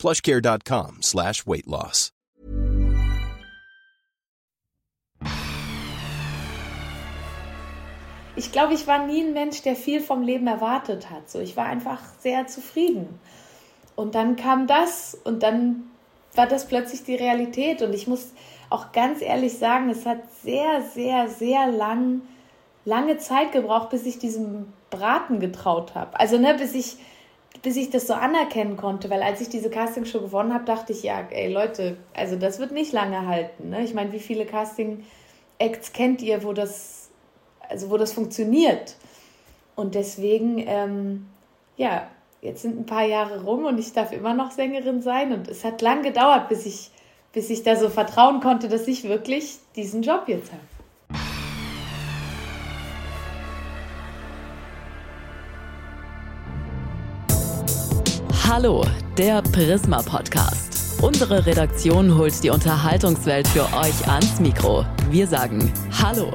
plushcare.com slash weight loss. Ich glaube, ich war nie ein Mensch, der viel vom Leben erwartet hat. So, ich war einfach sehr zufrieden. Und dann kam das und dann war das plötzlich die Realität. Und ich muss auch ganz ehrlich sagen, es hat sehr, sehr, sehr lang, lange Zeit gebraucht, bis ich diesem Braten getraut habe. Also, ne, bis ich bis ich das so anerkennen konnte, weil als ich diese Castingshow gewonnen habe, dachte ich, ja, ey Leute, also das wird nicht lange halten. Ne? Ich meine, wie viele Casting-Acts kennt ihr, wo das, also wo das funktioniert? Und deswegen, ähm, ja, jetzt sind ein paar Jahre rum und ich darf immer noch Sängerin sein. Und es hat lang gedauert, bis ich, bis ich da so vertrauen konnte, dass ich wirklich diesen Job jetzt habe. Hallo, der Prisma Podcast. Unsere Redaktion holt die Unterhaltungswelt für euch ans Mikro. Wir sagen Hallo.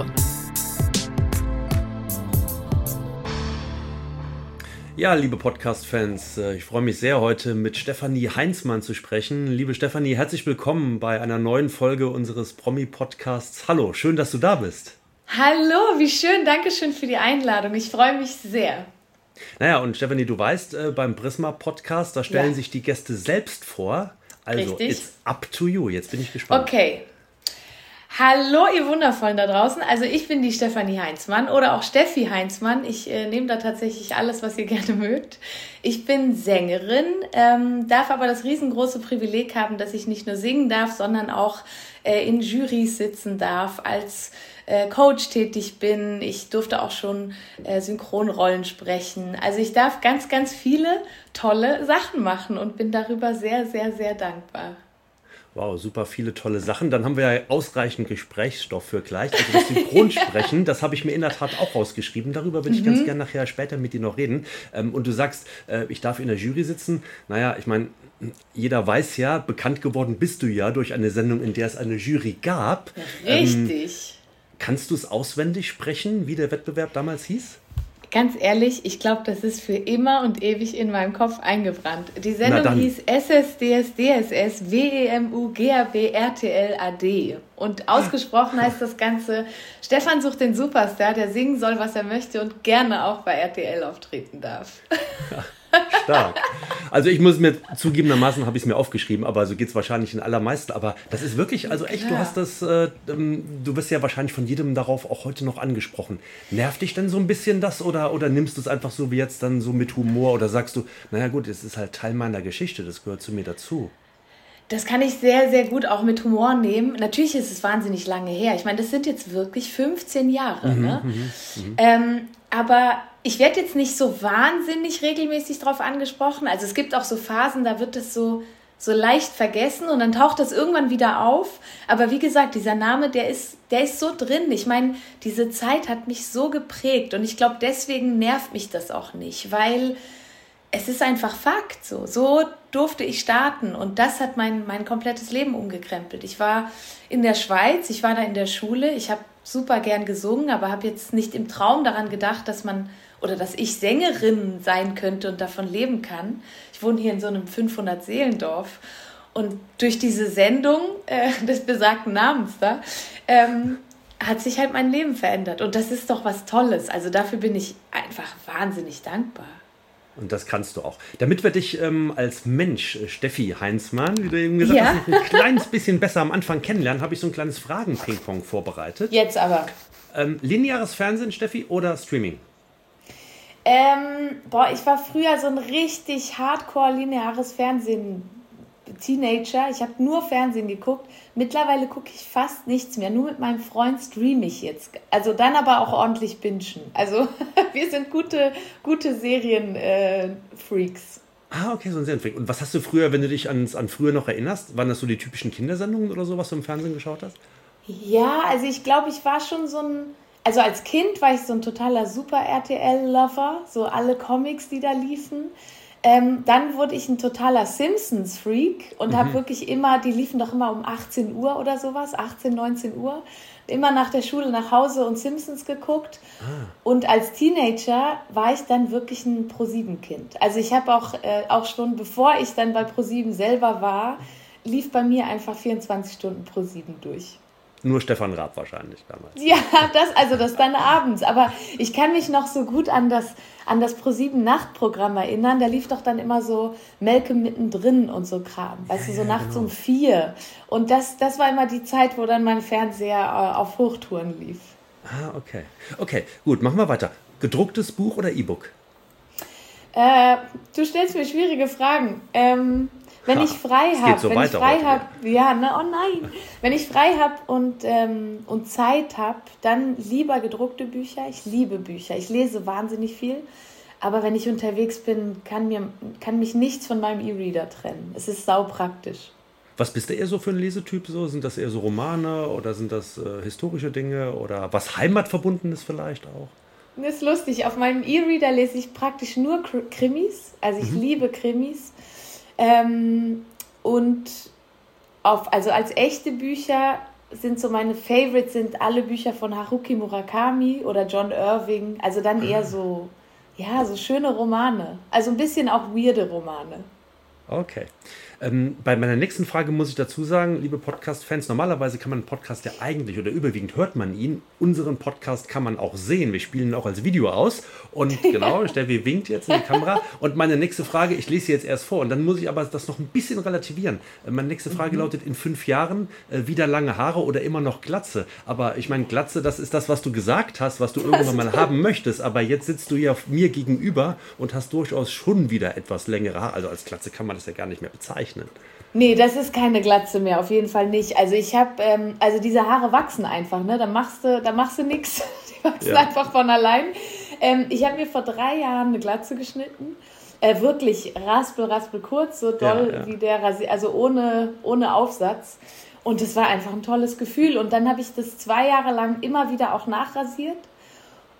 Ja, liebe Podcast-Fans, äh, ich freue mich sehr, heute mit Stefanie Heinzmann zu sprechen. Liebe Stefanie, herzlich willkommen bei einer neuen Folge unseres Promi-Podcasts. Hallo, schön, dass du da bist. Hallo, wie schön, danke schön für die Einladung. Ich freue mich sehr. Naja, und Stephanie, du weißt, äh, beim Prisma-Podcast, da stellen ja. sich die Gäste selbst vor. Also, Richtig. it's up to you. Jetzt bin ich gespannt. Okay. Hallo, ihr Wundervollen da draußen. Also, ich bin die Stefanie Heinzmann oder auch Steffi Heinzmann. Ich äh, nehme da tatsächlich alles, was ihr gerne mögt. Ich bin Sängerin, ähm, darf aber das riesengroße Privileg haben, dass ich nicht nur singen darf, sondern auch äh, in Jurys sitzen darf als äh, Coach tätig bin. Ich durfte auch schon äh, Synchronrollen sprechen. Also ich darf ganz, ganz viele tolle Sachen machen und bin darüber sehr, sehr, sehr dankbar. Wow, super viele tolle Sachen. Dann haben wir ja ausreichend Gesprächsstoff für gleich. Also das Synchronsprechen, das habe ich mir in der Tat auch rausgeschrieben. Darüber würde ich mhm. ganz gerne nachher später mit dir noch reden. Ähm, und du sagst, äh, ich darf in der Jury sitzen. Naja, ich meine, jeder weiß ja, bekannt geworden bist du ja durch eine Sendung, in der es eine Jury gab. richtig. Ähm, Kannst du es auswendig sprechen, wie der Wettbewerb damals hieß? Ganz ehrlich, ich glaube, das ist für immer und ewig in meinem Kopf eingebrannt. Die Sendung hieß SSDSDSS WEMU GAB RTL AD. Und ausgesprochen heißt das Ganze, Stefan sucht den Superstar, der singen soll, was er möchte und gerne auch bei RTL auftreten darf. Stark. Also ich muss mir zugegebenermaßen habe ich es mir aufgeschrieben, aber so geht es wahrscheinlich in allermeisten. Aber das ist wirklich, also echt, du hast das, äh, ähm, du wirst ja wahrscheinlich von jedem darauf auch heute noch angesprochen. Nervt dich denn so ein bisschen das oder, oder nimmst du es einfach so wie jetzt dann so mit Humor oder sagst du, naja gut, es ist halt Teil meiner Geschichte, das gehört zu mir dazu? Das kann ich sehr, sehr gut auch mit Humor nehmen. Natürlich ist es wahnsinnig lange her. Ich meine, das sind jetzt wirklich 15 Jahre. Mhm, ne? Mhm, mhm. ähm, aber ich werde jetzt nicht so wahnsinnig regelmäßig darauf angesprochen. Also es gibt auch so Phasen, da wird es so, so leicht vergessen und dann taucht das irgendwann wieder auf. Aber wie gesagt, dieser Name, der ist, der ist so drin. Ich meine, diese Zeit hat mich so geprägt und ich glaube, deswegen nervt mich das auch nicht, weil es ist einfach Fakt so. So durfte ich starten und das hat mein, mein komplettes Leben umgekrempelt. Ich war in der Schweiz, ich war da in der Schule, ich habe super gern gesungen, aber habe jetzt nicht im Traum daran gedacht, dass man oder dass ich Sängerin sein könnte und davon leben kann. Ich wohne hier in so einem 500-Seelendorf und durch diese Sendung äh, des besagten Namens da ähm, hat sich halt mein Leben verändert und das ist doch was Tolles. Also dafür bin ich einfach wahnsinnig dankbar. Und das kannst du auch. Damit wir dich ähm, als Mensch, äh, Steffi Heinzmann, wie du eben gesagt ja. hast, ein kleines bisschen besser am Anfang kennenlernen, habe ich so ein kleines Fragen-Ping-Pong vorbereitet. Jetzt aber. Ähm, lineares Fernsehen, Steffi, oder Streaming? Ähm, boah, ich war früher so ein richtig hardcore lineares Fernsehen. Teenager, ich habe nur Fernsehen geguckt. Mittlerweile gucke ich fast nichts mehr. Nur mit meinem Freund streame ich jetzt. Also dann aber auch ordentlich bingen. Also wir sind gute, gute Serien-Freaks. Ah, okay, so ein Serienfreak. Und was hast du früher, wenn du dich an, an früher noch erinnerst, waren das so die typischen Kindersendungen oder so, was du im Fernsehen geschaut hast? Ja, also ich glaube, ich war schon so ein, also als Kind war ich so ein totaler Super-RTL-Lover, so alle Comics, die da liefen. Ähm, dann wurde ich ein totaler Simpsons-Freak und mhm. habe wirklich immer, die liefen doch immer um 18 Uhr oder sowas, 18, 19 Uhr, immer nach der Schule nach Hause und Simpsons geguckt. Ah. Und als Teenager war ich dann wirklich ein ProSieben-Kind. Also ich habe auch, äh, auch schon, bevor ich dann bei ProSieben selber war, lief bei mir einfach 24 Stunden ProSieben durch. Nur Stefan Raab wahrscheinlich damals. Ja, das, also das dann abends. Aber ich kann mich noch so gut an das, an das ProSieben Nachtprogramm erinnern. Da lief doch dann immer so Melke mittendrin und so Kram. Weißt ja, du, so nachts genau. um vier. Und das, das war immer die Zeit, wo dann mein Fernseher äh, auf Hochtouren lief. Ah, okay. Okay, gut, machen wir weiter. Gedrucktes Buch oder E-Book? Äh, du stellst mir schwierige Fragen. Ähm, wenn ich frei habe, so wenn ich frei habe, ja, ne, oh nein, wenn ich frei habe und, ähm, und Zeit habe, dann lieber gedruckte Bücher. Ich liebe Bücher, ich lese wahnsinnig viel. Aber wenn ich unterwegs bin, kann, mir, kann mich nichts von meinem E-Reader trennen. Es ist saupraktisch. Was bist du eher so für ein Lesetyp? So? Sind das eher so Romane oder sind das äh, historische Dinge oder was Heimatverbundenes vielleicht auch? Das ist lustig. Auf meinem E-Reader lese ich praktisch nur Krimis. Also ich mhm. liebe Krimis. Ähm, und auf, also als echte Bücher sind so meine Favorites sind alle Bücher von Haruki Murakami oder John Irving. Also dann eher ah. so, ja, so schöne Romane. Also ein bisschen auch weirde Romane. Okay. Ähm, bei meiner nächsten Frage muss ich dazu sagen, liebe Podcast-Fans, normalerweise kann man einen Podcast ja eigentlich oder überwiegend hört man ihn. Unseren Podcast kann man auch sehen. Wir spielen ihn auch als Video aus. Und genau, Steffi winkt jetzt in die Kamera. Und meine nächste Frage, ich lese sie jetzt erst vor und dann muss ich aber das noch ein bisschen relativieren. Äh, meine nächste Frage mhm. lautet: In fünf Jahren äh, wieder lange Haare oder immer noch Glatze? Aber ich meine, Glatze, das ist das, was du gesagt hast, was du irgendwann mal haben möchtest. Aber jetzt sitzt du ja mir gegenüber und hast durchaus schon wieder etwas längere Haare. Also als Glatze kann man das ja gar nicht mehr bezeichnen zeichnen. Nee, das ist keine Glatze mehr, auf jeden Fall nicht. Also ich habe, ähm, also diese Haare wachsen einfach, ne? Da machst du, da machst du nichts. Die wachsen ja. einfach von allein. Ähm, ich habe mir vor drei Jahren eine Glatze geschnitten. Äh, wirklich raspel, raspel kurz, so doll ja, ja. wie der Rasier, also ohne, ohne Aufsatz. Und das war einfach ein tolles Gefühl. Und dann habe ich das zwei Jahre lang immer wieder auch nachrasiert.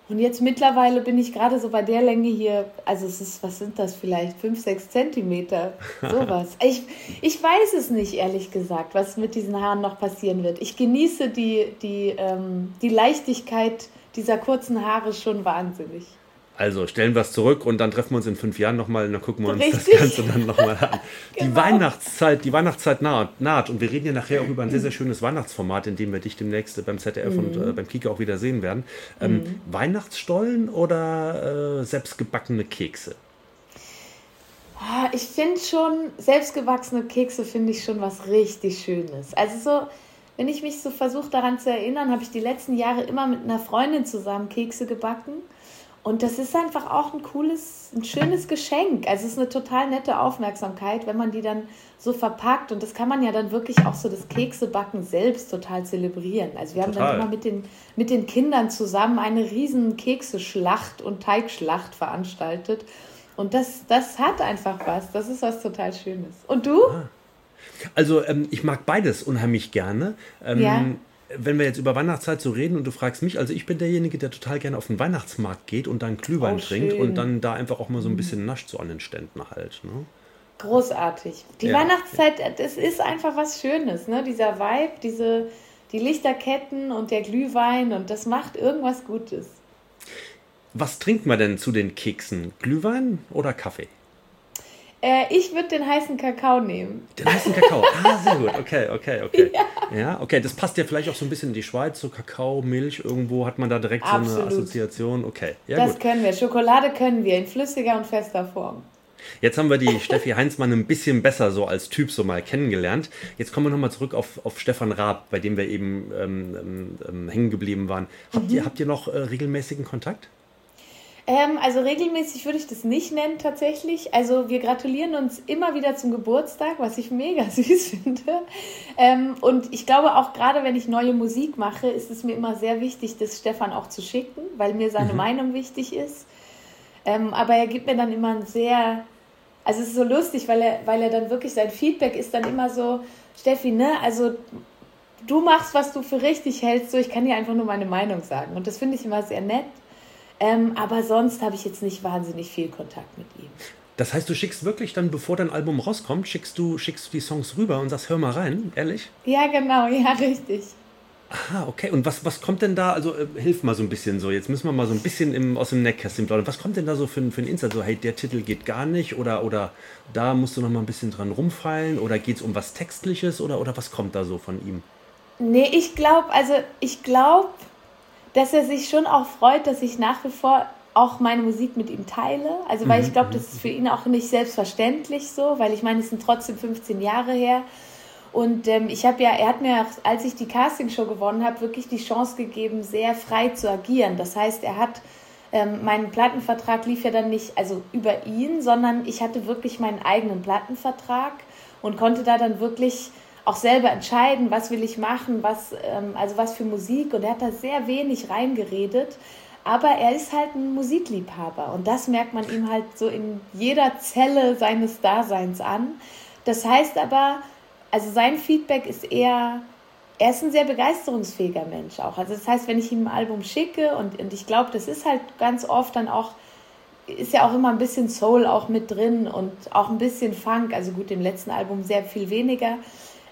Und jetzt mittlerweile bin ich gerade so bei der Länge hier, also es ist, was sind das vielleicht, 5, 6 Zentimeter, sowas. ich, ich weiß es nicht, ehrlich gesagt, was mit diesen Haaren noch passieren wird. Ich genieße die, die, ähm, die Leichtigkeit dieser kurzen Haare schon wahnsinnig. Also stellen wir es zurück und dann treffen wir uns in fünf Jahren nochmal und dann gucken wir uns Richtig. das Ganze dann nochmal an. genau. Die Weihnachtszeit, die Weihnachtszeit naht, naht und wir reden ja nachher auch über ein sehr, sehr schönes Weihnachtsformat, in dem wir dich demnächst beim ZDF mhm. und äh, beim Kika auch wieder sehen werden. Ähm, mhm. Weihnachtsstollen oder äh, selbstgebackene Kekse? Ah, ich finde schon, selbstgewachsene Kekse finde ich schon was richtig Schönes. Also so, wenn ich mich so versuche daran zu erinnern, habe ich die letzten Jahre immer mit einer Freundin zusammen Kekse gebacken. Und das ist einfach auch ein cooles, ein schönes Geschenk. Also es ist eine total nette Aufmerksamkeit, wenn man die dann so verpackt. Und das kann man ja dann wirklich auch so das Keksebacken selbst total zelebrieren. Also wir haben total. dann immer mit den, mit den Kindern zusammen eine riesen Kekseschlacht und Teigschlacht veranstaltet. Und das, das hat einfach was. Das ist was total Schönes. Und du? Ah. Also ähm, ich mag beides unheimlich gerne. Ähm, ja wenn wir jetzt über Weihnachtszeit so reden und du fragst mich, also ich bin derjenige, der total gerne auf den Weihnachtsmarkt geht und dann Glühwein oh, trinkt und dann da einfach auch mal so ein bisschen nascht so an den Ständen halt. Ne? Großartig. Die ja. Weihnachtszeit, das ist einfach was Schönes, ne? Dieser Vibe, diese, die Lichterketten und der Glühwein und das macht irgendwas Gutes. Was trinkt man denn zu den Keksen? Glühwein oder Kaffee? Äh, ich würde den heißen Kakao nehmen. Den heißen Kakao. Ah, sehr gut. Okay, okay, okay. Ja. ja. okay. Das passt ja vielleicht auch so ein bisschen in die Schweiz, so Kakao, Milch. Irgendwo hat man da direkt Absolut. so eine Assoziation. Okay. Ja, das gut. können wir. Schokolade können wir in flüssiger und fester Form. Jetzt haben wir die Steffi Heinzmann ein bisschen besser so als Typ so mal kennengelernt. Jetzt kommen wir nochmal zurück auf, auf Stefan Raab, bei dem wir eben ähm, ähm, ähm hängen geblieben waren. Habt, mhm. ihr, habt ihr noch äh, regelmäßigen Kontakt? Ähm, also regelmäßig würde ich das nicht nennen tatsächlich. Also wir gratulieren uns immer wieder zum Geburtstag, was ich mega süß finde. Ähm, und ich glaube auch gerade, wenn ich neue Musik mache, ist es mir immer sehr wichtig, das Stefan auch zu schicken, weil mir seine mhm. Meinung wichtig ist. Ähm, aber er gibt mir dann immer ein sehr also es ist so lustig, weil er, weil er dann wirklich, sein Feedback ist dann immer so, Steffi, ne, also du machst, was du für richtig hältst, so ich kann dir einfach nur meine Meinung sagen. Und das finde ich immer sehr nett. Ähm, aber sonst habe ich jetzt nicht wahnsinnig viel Kontakt mit ihm. Das heißt, du schickst wirklich dann, bevor dein Album rauskommt, schickst du, schickst du die Songs rüber und sagst, hör mal rein, ehrlich? Ja, genau, ja, richtig. Aha, okay. Und was, was kommt denn da? Also äh, hilf mal so ein bisschen so. Jetzt müssen wir mal so ein bisschen im, aus dem Nähkästchen plaudern. Was kommt denn da so für, für ein Insight? So, hey, der Titel geht gar nicht oder, oder da musst du noch mal ein bisschen dran rumfallen oder geht es um was Textliches oder, oder was kommt da so von ihm? Nee, ich glaube, also ich glaube, dass er sich schon auch freut, dass ich nach wie vor auch meine Musik mit ihm teile. Also weil ich mhm, glaube, mhm, das ist für ihn auch nicht selbstverständlich so, weil ich meine, es sind trotzdem 15 Jahre her. Und ähm, ich habe ja, er hat mir, als ich die Castingshow gewonnen habe, wirklich die Chance gegeben, sehr frei zu agieren. Das heißt, er hat ähm, meinen Plattenvertrag lief ja dann nicht also über ihn, sondern ich hatte wirklich meinen eigenen Plattenvertrag und konnte da dann wirklich auch selber entscheiden, was will ich machen, was, ähm, also was für Musik. Und er hat da sehr wenig reingeredet. Aber er ist halt ein Musikliebhaber und das merkt man ihm halt so in jeder Zelle seines Daseins an. Das heißt aber, also sein Feedback ist eher, er ist ein sehr begeisterungsfähiger Mensch auch. Also das heißt, wenn ich ihm ein Album schicke und, und ich glaube, das ist halt ganz oft dann auch, ist ja auch immer ein bisschen Soul auch mit drin und auch ein bisschen Funk. Also gut, im letzten Album sehr viel weniger.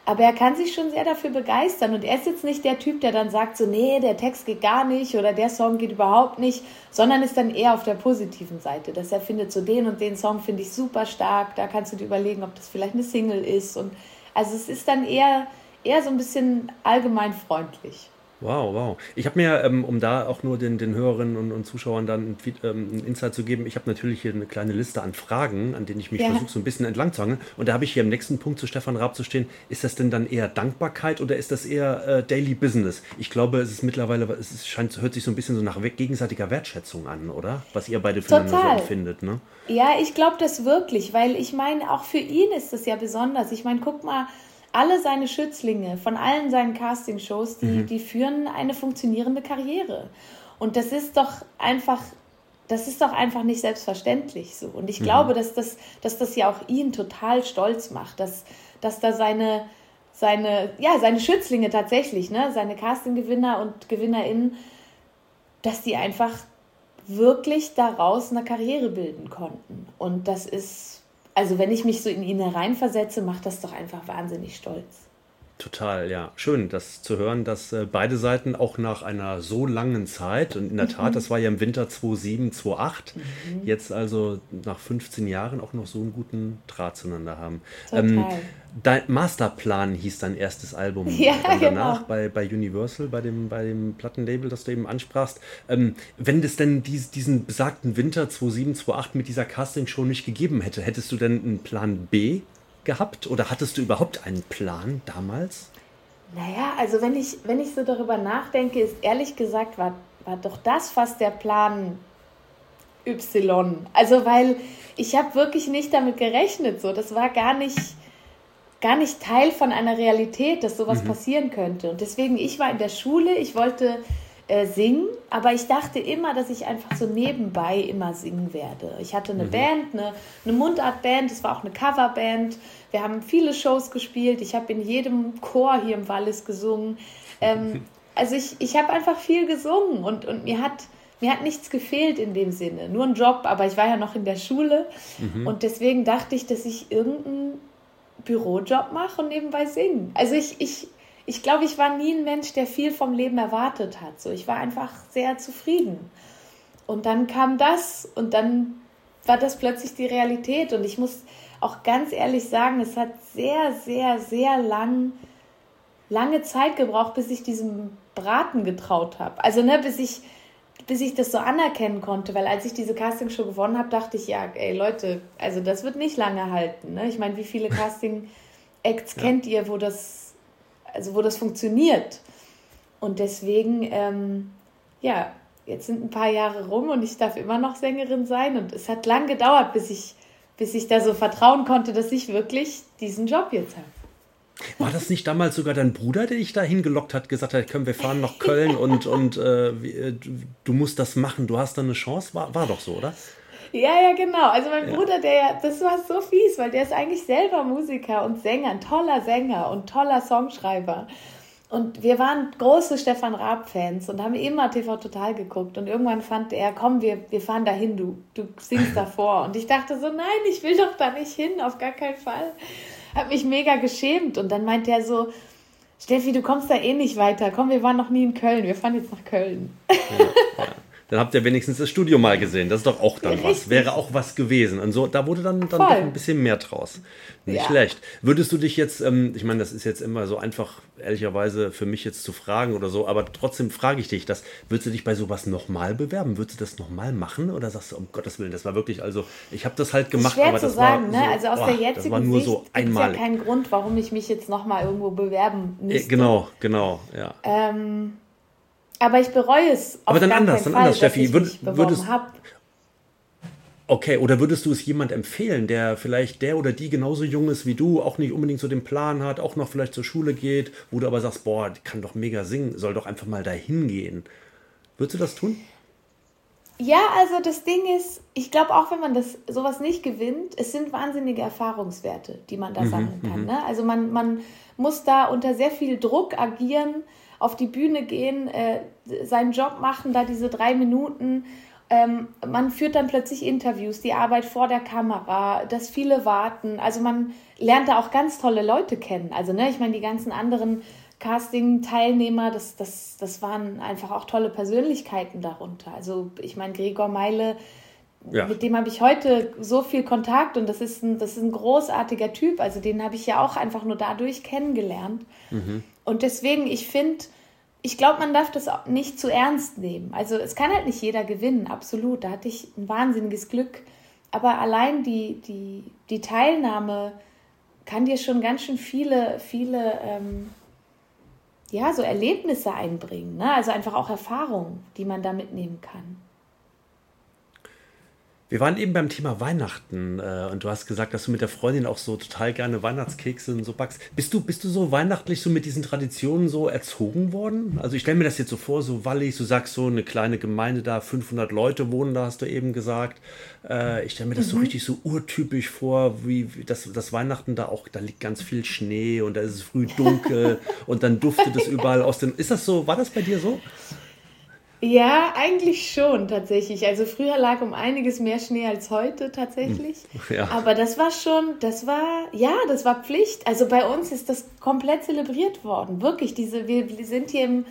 Aber er kann sich schon sehr dafür begeistern. Und er ist jetzt nicht der Typ, der dann sagt, so, nee, der Text geht gar nicht oder der Song geht überhaupt nicht, sondern ist dann eher auf der positiven Seite, dass er findet, so den und den Song finde ich super stark, da kannst du dir überlegen, ob das vielleicht eine Single ist. Und also es ist dann eher, eher so ein bisschen allgemein freundlich. Wow, wow. Ich habe mir, ähm, um da auch nur den, den Hörerinnen und, und Zuschauern dann ein, ähm, ein Insight zu geben, ich habe natürlich hier eine kleine Liste an Fragen, an denen ich mich ja. versuche, so ein bisschen entlang zu hangeln. Und da habe ich hier im nächsten Punkt zu Stefan Raab zu stehen. Ist das denn dann eher Dankbarkeit oder ist das eher äh, Daily Business? Ich glaube, es ist mittlerweile, es ist, scheint, hört sich so ein bisschen so nach gegenseitiger Wertschätzung an, oder? Was ihr beide füreinander so empfindet, ne? Ja, ich glaube das wirklich, weil ich meine, auch für ihn ist das ja besonders. Ich meine, guck mal, alle seine Schützlinge von allen seinen Castingshows, die, mhm. die führen eine funktionierende Karriere. Und das ist doch einfach, das ist doch einfach nicht selbstverständlich so. Und ich mhm. glaube, dass das, dass das ja auch ihn total stolz macht, dass, dass da seine, seine, ja, seine Schützlinge tatsächlich, ne, seine Castinggewinner und GewinnerInnen, dass die einfach wirklich daraus eine Karriere bilden konnten. Und das ist also wenn ich mich so in ihn hereinversetze, macht das doch einfach wahnsinnig stolz. Total, ja. Schön, das zu hören, dass äh, beide Seiten auch nach einer so langen Zeit, und in der Tat, mhm. das war ja im Winter 2007, 2008, mhm. jetzt also nach 15 Jahren auch noch so einen guten Draht zueinander haben. Total. Ähm, dein Masterplan hieß dein erstes Album. Ja, und danach genau. bei, bei Universal, bei dem, bei dem Plattenlabel, das du eben ansprachst. Ähm, wenn es denn dies, diesen besagten Winter 2007, 2008 mit dieser Castingshow nicht gegeben hätte, hättest du denn einen Plan B gehabt oder hattest du überhaupt einen Plan damals? Naja, also wenn ich, wenn ich so darüber nachdenke, ist ehrlich gesagt, war, war doch das fast der Plan Y. Also weil ich habe wirklich nicht damit gerechnet. So. Das war gar nicht, gar nicht Teil von einer Realität, dass sowas mhm. passieren könnte. Und deswegen, ich war in der Schule, ich wollte äh, singen, aber ich dachte immer, dass ich einfach so nebenbei immer singen werde. Ich hatte eine mhm. Band, eine, eine Mundartband, es war auch eine Coverband. Wir haben viele Shows gespielt. Ich habe in jedem Chor hier im Wallis gesungen. Ähm, also ich, ich habe einfach viel gesungen und, und mir hat mir hat nichts gefehlt in dem Sinne, nur ein Job, aber ich war ja noch in der Schule mhm. und deswegen dachte ich, dass ich irgendeinen Bürojob mache und nebenbei singen. Also ich, ich, ich glaube, ich war nie ein Mensch, der viel vom Leben erwartet hat. So, ich war einfach sehr zufrieden. Und dann kam das und dann war das plötzlich die Realität. Und ich muss auch ganz ehrlich sagen, es hat sehr, sehr, sehr lang, lange Zeit gebraucht, bis ich diesem Braten getraut habe. Also, ne, bis ich, bis ich das so anerkennen konnte, weil als ich diese Castingshow gewonnen habe, dachte ich, ja, ey Leute, also das wird nicht lange halten. Ne? Ich meine, wie viele Casting-Acts ja. kennt ihr, wo das also wo das funktioniert. Und deswegen, ähm, ja, jetzt sind ein paar Jahre rum und ich darf immer noch Sängerin sein. Und es hat lang gedauert, bis ich, bis ich da so vertrauen konnte, dass ich wirklich diesen Job jetzt habe. War das nicht damals sogar dein Bruder, der dich da hingelockt hat, gesagt hat, komm, wir fahren nach Köln und, und äh, äh du musst das machen, du hast da eine Chance? War, war doch so, oder? Ja, ja, genau. Also mein ja. Bruder, der ja, das war so fies, weil der ist eigentlich selber Musiker und Sänger, ein toller Sänger und toller Songschreiber. Und wir waren große Stefan Raab-Fans und haben immer TV Total geguckt. Und irgendwann fand er, komm, wir, wir fahren dahin, du, du singst davor. Und ich dachte so, nein, ich will doch da nicht hin, auf gar keinen Fall. Hab mich mega geschämt. Und dann meinte er so, Steffi, du kommst da eh nicht weiter. Komm, wir waren noch nie in Köln. Wir fahren jetzt nach Köln. Ja, ja dann habt ihr wenigstens das Studio mal gesehen. Das ist doch auch dann Richtig. was. Wäre auch was gewesen. Und so, da wurde dann, dann doch ein bisschen mehr draus. Nicht ja. schlecht. Würdest du dich jetzt, ähm, ich meine, das ist jetzt immer so einfach, ehrlicherweise, für mich jetzt zu fragen oder so, aber trotzdem frage ich dich das. Würdest du dich bei sowas nochmal bewerben? Würdest du das nochmal machen? Oder sagst du, um Gottes Willen, das war wirklich, also ich habe das halt gemacht, schwer aber zu das sagen, war. Ne? also aus boah, der jetzigen das war nur Sicht so einmal. ja keinen Grund, warum ich mich jetzt nochmal irgendwo bewerben müsste. Genau, genau, ja. Ähm, aber ich bereue es. Aber dann anders, dann Fall, anders, Steffi. Würd, würdest, hab. Okay, oder würdest du es jemand empfehlen, der vielleicht der oder die genauso jung ist wie du, auch nicht unbedingt so den Plan hat, auch noch vielleicht zur Schule geht, wo du aber sagst, boah, die kann doch mega singen, soll doch einfach mal dahin gehen. Würdest du das tun? Ja, also das Ding ist, ich glaube auch, wenn man das sowas nicht gewinnt, es sind wahnsinnige Erfahrungswerte, die man da mhm, sammeln kann. Mhm. Ne? Also man, man muss da unter sehr viel Druck agieren auf die Bühne gehen, äh, seinen Job machen, da diese drei Minuten. Ähm, man führt dann plötzlich Interviews, die Arbeit vor der Kamera, das viele warten. Also man lernt da auch ganz tolle Leute kennen. Also ne, ich meine, die ganzen anderen Casting-Teilnehmer, das, das, das waren einfach auch tolle Persönlichkeiten darunter. Also ich meine, Gregor Meile, ja. mit dem habe ich heute so viel Kontakt und das ist ein, das ist ein großartiger Typ. Also den habe ich ja auch einfach nur dadurch kennengelernt. Mhm. Und deswegen, ich finde, ich glaube, man darf das auch nicht zu ernst nehmen. Also es kann halt nicht jeder gewinnen, absolut. Da hatte ich ein wahnsinniges Glück. Aber allein die, die, die Teilnahme kann dir schon ganz schön viele, viele ähm, ja, so Erlebnisse einbringen. Ne? Also einfach auch Erfahrungen, die man da mitnehmen kann. Wir waren eben beim Thema Weihnachten äh, und du hast gesagt, dass du mit der Freundin auch so total gerne Weihnachtskekse und so backst. Bist du, bist du so weihnachtlich so mit diesen Traditionen so erzogen worden? Also ich stelle mir das jetzt so vor, so wallig, du sagst so eine kleine Gemeinde da, 500 Leute wohnen da, hast du eben gesagt. Äh, ich stelle mir das mhm. so richtig so urtypisch vor, wie, wie das, das Weihnachten da auch, da liegt ganz viel Schnee und da ist es früh dunkel und dann duftet es überall aus den... Ist das so, war das bei dir so? Ja, eigentlich schon tatsächlich. Also früher lag um einiges mehr Schnee als heute tatsächlich. Hm, ja. Aber das war schon, das war, ja, das war Pflicht. Also bei uns ist das komplett zelebriert worden. Wirklich, diese, wir, wir sind hier im,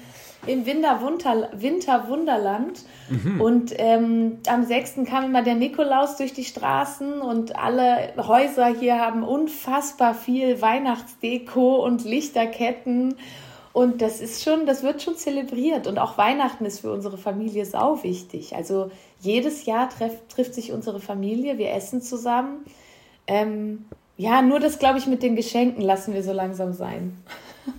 im Winterwunder, Winterwunderland. Mhm. Und ähm, am 6. kam immer der Nikolaus durch die Straßen und alle Häuser hier haben unfassbar viel Weihnachtsdeko und Lichterketten. Und das ist schon, das wird schon zelebriert. Und auch Weihnachten ist für unsere Familie sau wichtig. Also jedes Jahr treff, trifft sich unsere Familie, wir essen zusammen. Ähm, ja, nur das, glaube ich, mit den Geschenken lassen wir so langsam sein.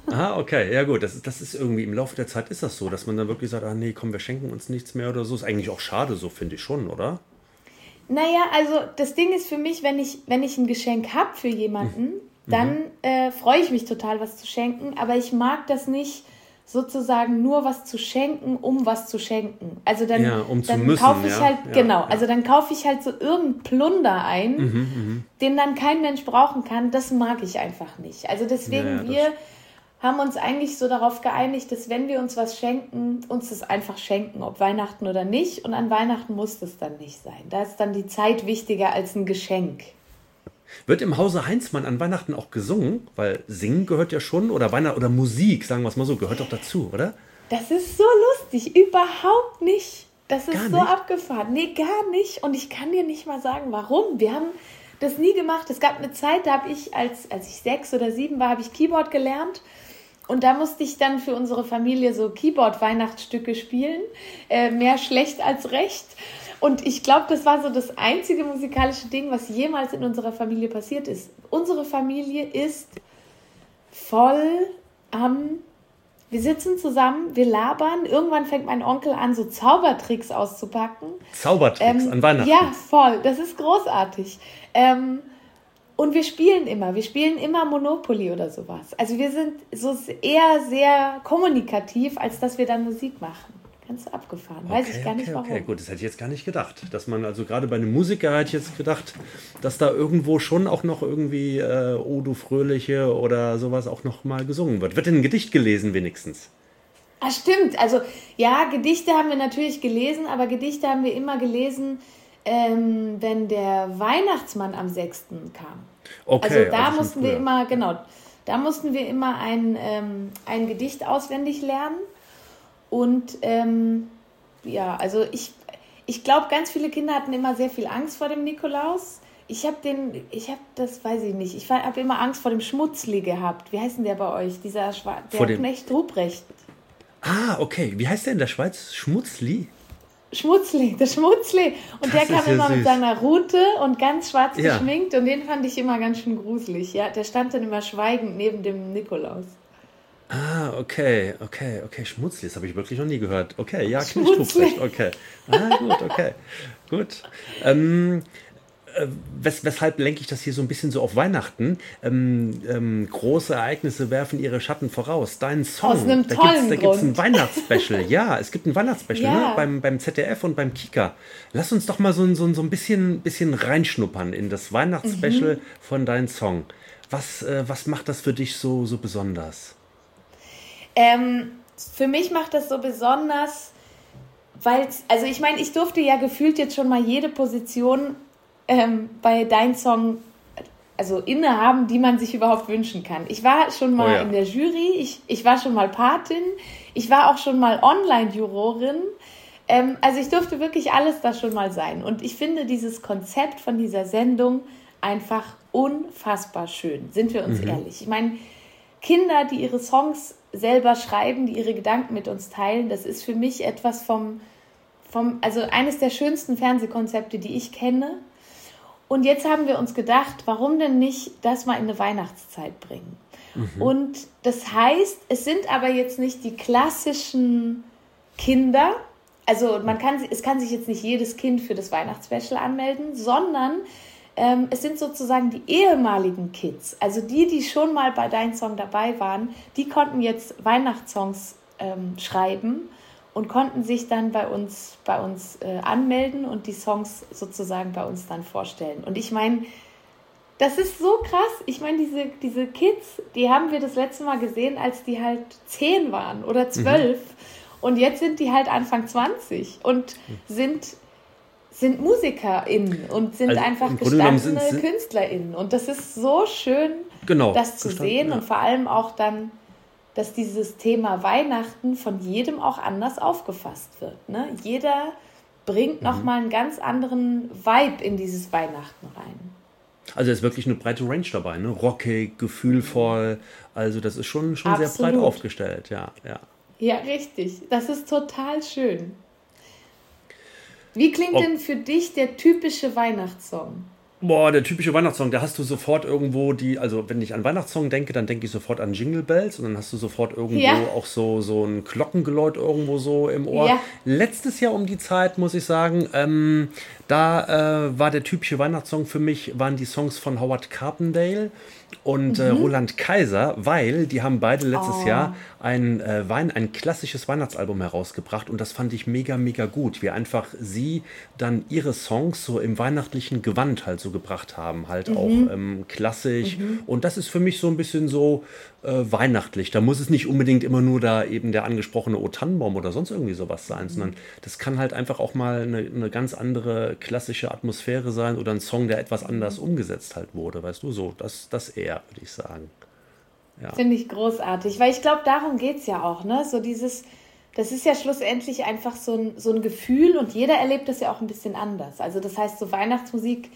Ah, okay, ja gut, das ist, das ist irgendwie im Laufe der Zeit ist das so, dass man dann wirklich sagt, ah nee, komm, wir schenken uns nichts mehr oder so. Ist eigentlich auch schade, so finde ich schon, oder? Naja, also das Ding ist für mich, wenn ich, wenn ich ein Geschenk habe für jemanden, hm dann mhm. äh, freue ich mich total, was zu schenken. Aber ich mag das nicht sozusagen nur was zu schenken, um was zu schenken. Also dann, ja, um dann kaufe ich ja. halt, ja, genau, also dann kaufe ich halt so irgendeinen Plunder ein, mhm, mhm, den dann kein Mensch brauchen kann. Das mag ich einfach nicht. Also deswegen, wir haben uns eigentlich so darauf geeinigt, dass wenn wir uns was schenken, uns das einfach schenken, ob Weihnachten oder nicht. Und an Weihnachten muss das dann nicht sein. Da ist dann die Zeit wichtiger als ein Geschenk. Wird im Hause Heinzmann an Weihnachten auch gesungen? Weil Singen gehört ja schon, oder Weihnachten oder Musik, sagen wir es mal so, gehört doch dazu, oder? Das ist so lustig, überhaupt nicht. Das ist so abgefahren. Nee, gar nicht. Und ich kann dir nicht mal sagen, warum. Wir haben das nie gemacht. Es gab eine Zeit, da habe ich, als, als ich sechs oder sieben war, habe ich Keyboard gelernt. Und da musste ich dann für unsere Familie so Keyboard-Weihnachtsstücke spielen. Äh, mehr schlecht als recht. Und ich glaube, das war so das einzige musikalische Ding, was jemals in unserer Familie passiert ist. Unsere Familie ist voll am. Wir sitzen zusammen, wir labern. Irgendwann fängt mein Onkel an, so Zaubertricks auszupacken. Zaubertricks ähm, an Weihnachten? Ja, voll. Das ist großartig. Ähm, und wir spielen immer. Wir spielen immer Monopoly oder sowas. Also wir sind so eher sehr kommunikativ, als dass wir dann Musik machen. Ganz abgefahren. Weiß okay, ich gar okay, nicht warum. Okay, gut, das hätte ich jetzt gar nicht gedacht. Dass man, also gerade bei einem Musiker hätte ich jetzt gedacht, dass da irgendwo schon auch noch irgendwie äh, O du Fröhliche oder sowas auch noch mal gesungen wird. Wird denn ein Gedicht gelesen wenigstens? Ah, stimmt. Also ja, Gedichte haben wir natürlich gelesen, aber Gedichte haben wir immer gelesen, ähm, wenn der Weihnachtsmann am 6. kam. Okay, also da also mussten wir immer, genau, da mussten wir immer ein, ähm, ein Gedicht auswendig lernen. Und ähm, ja, also ich, ich glaube, ganz viele Kinder hatten immer sehr viel Angst vor dem Nikolaus. Ich habe den, ich habe das, weiß ich nicht, ich habe immer Angst vor dem Schmutzli gehabt. Wie heißt denn der bei euch? Dieser Schwa der dem- Knecht Ruprecht. Ah, okay. Wie heißt der in der Schweiz? Schmutzli? Schmutzli, der Schmutzli. Und der Das kam ist ja immer mit süß. seiner Rute und ganz schwarz Ja. geschminkt und den fand ich immer ganz schön gruselig. Ja, der stand dann immer schweigend neben dem Nikolaus. Ah, okay, okay, okay. Schmutzli, das habe ich wirklich noch nie gehört. Okay, ja, Schmutzli. Knecht okay. Ah, gut, okay. gut. Ähm, äh, wes weshalb lenke ich das hier so ein bisschen so auf Weihnachten? Ähm, ähm, große Ereignisse werfen ihre Schatten voraus. Dein Song, Aus einem da gibt's, da gibt's ein. Weihnachtsspecial. ja, es gibt ein Weihnachtsspecial Ja. ne? beim, beim ZDF und beim Kika. Lass uns doch mal so, ein- so, so ein bisschen, bisschen reinschnuppern in das Weihnachtsspecial von Dein Song. Was, äh, was macht das für dich so, so besonders? Ähm, für mich macht das so besonders, weil, also ich meine, ich durfte ja gefühlt jetzt schon mal jede Position ähm, bei Dein Song also innehaben, die man sich überhaupt wünschen kann. Ich war schon mal Oh ja. in der Jury, ich, ich war schon mal Patin, ich war auch schon mal Online-Jurorin. Ähm, also ich durfte wirklich alles da schon mal sein. Und ich finde dieses Konzept von dieser Sendung einfach unfassbar schön, sind wir uns ehrlich. Ich meine, Kinder, die ihre Songs selber schreiben, die ihre Gedanken mit uns teilen, das ist für mich etwas vom, vom also eines der schönsten Fernsehkonzepte, die ich kenne. Und jetzt haben wir uns gedacht, warum denn nicht das mal in eine Weihnachtszeit bringen? Und das heißt, es sind aber jetzt nicht die klassischen Kinder, also man kann, es kann sich jetzt nicht jedes Kind für das Weihnachtsspecial anmelden, sondern ähm, es sind sozusagen die ehemaligen Kids, also die, die schon mal bei Dein Song dabei waren, die konnten jetzt Weihnachtssongs ähm, schreiben und konnten sich dann bei uns, bei uns äh, anmelden und die Songs sozusagen bei uns dann vorstellen. Und ich meine, das ist so krass. Ich meine, diese, diese Kids, die haben wir das letzte Mal gesehen, als die halt zehn waren oder zwölf. Und jetzt sind die halt Anfang 20 und sind, sind MusikerInnen und sind Also einfach gestandene sind- KünstlerInnen. Und das ist so schön, Genau, das zu sehen ja. und vor allem auch dann, dass dieses Thema Weihnachten von jedem auch anders aufgefasst wird. Ne? Jeder bringt Mhm. nochmal einen ganz anderen Vibe in dieses Weihnachten rein. Also ist wirklich eine breite Range dabei, ne? Rockig, gefühlvoll. Also das ist schon, schon sehr breit aufgestellt, ja, ja. Ja, richtig. Das ist total schön. Wie klingt Oh. denn für dich der typische Weihnachtssong? Boah, der typische Weihnachtssong, da hast du sofort irgendwo die, also wenn ich an Weihnachtssong denke, dann denke ich sofort an Jingle Bells und dann hast du sofort irgendwo Ja. auch so, so ein Glockengeläut irgendwo so im Ohr. Ja. Letztes Jahr um die Zeit, muss ich sagen, ähm, da äh, war der typische Weihnachtssong für mich, waren die Songs von Howard Carpendale und äh, Roland Kaiser, weil die haben beide letztes Oh. Jahr ein, äh, Wein, ein klassisches Weihnachtsalbum herausgebracht und das fand ich mega, mega gut, wie einfach sie dann ihre Songs so im weihnachtlichen Gewand halt so gebracht haben, halt auch ähm, klassisch. Und das ist für mich so ein bisschen so äh, weihnachtlich. Da muss es nicht unbedingt immer nur da eben der angesprochene O Tannenbaum oder sonst irgendwie sowas sein, sondern das kann halt einfach auch mal eine, eine ganz andere klassische Atmosphäre sein oder ein Song, der etwas anders umgesetzt halt wurde, weißt du, so, das, das eher, würde ich sagen. Finde ich großartig, weil ich glaube, darum geht es ja auch, ne? So dieses, das ist ja schlussendlich einfach so ein, so ein Gefühl und jeder erlebt das ja auch ein bisschen anders. Also das heißt, so Weihnachtsmusik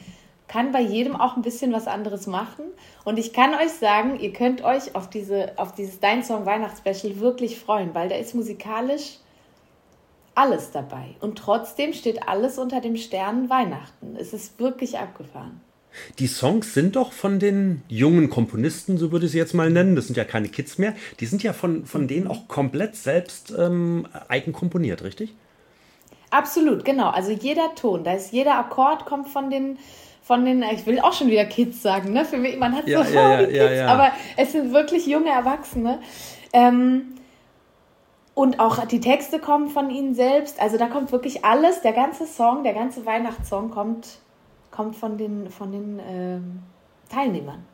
kann bei jedem auch ein bisschen was anderes machen. Und ich kann euch sagen, ihr könnt euch auf, diese, auf dieses Dein Song Weihnachtsspecial wirklich freuen, weil da ist musikalisch alles dabei. Und trotzdem steht alles unter dem Stern Weihnachten. Es ist wirklich abgefahren. Die Songs sind doch von den jungen Komponisten, so würde ich sie jetzt mal nennen, das sind ja keine Kids mehr, die sind ja von, von denen auch komplett selbst ähm, eigen komponiert, richtig? Absolut, genau. Also jeder Ton, da ist jeder Akkord kommt von den von den, ich will auch schon wieder Kids sagen, ne? Für mich, man hat Ja, so ja, ja, die ja, Kids, ja. aber es sind wirklich junge Erwachsene. Ähm, und auch die Texte kommen von ihnen selbst. Also da kommt wirklich alles, der ganze Song, der ganze Weihnachtssong kommt, kommt von den, von den ähm, Teilnehmern.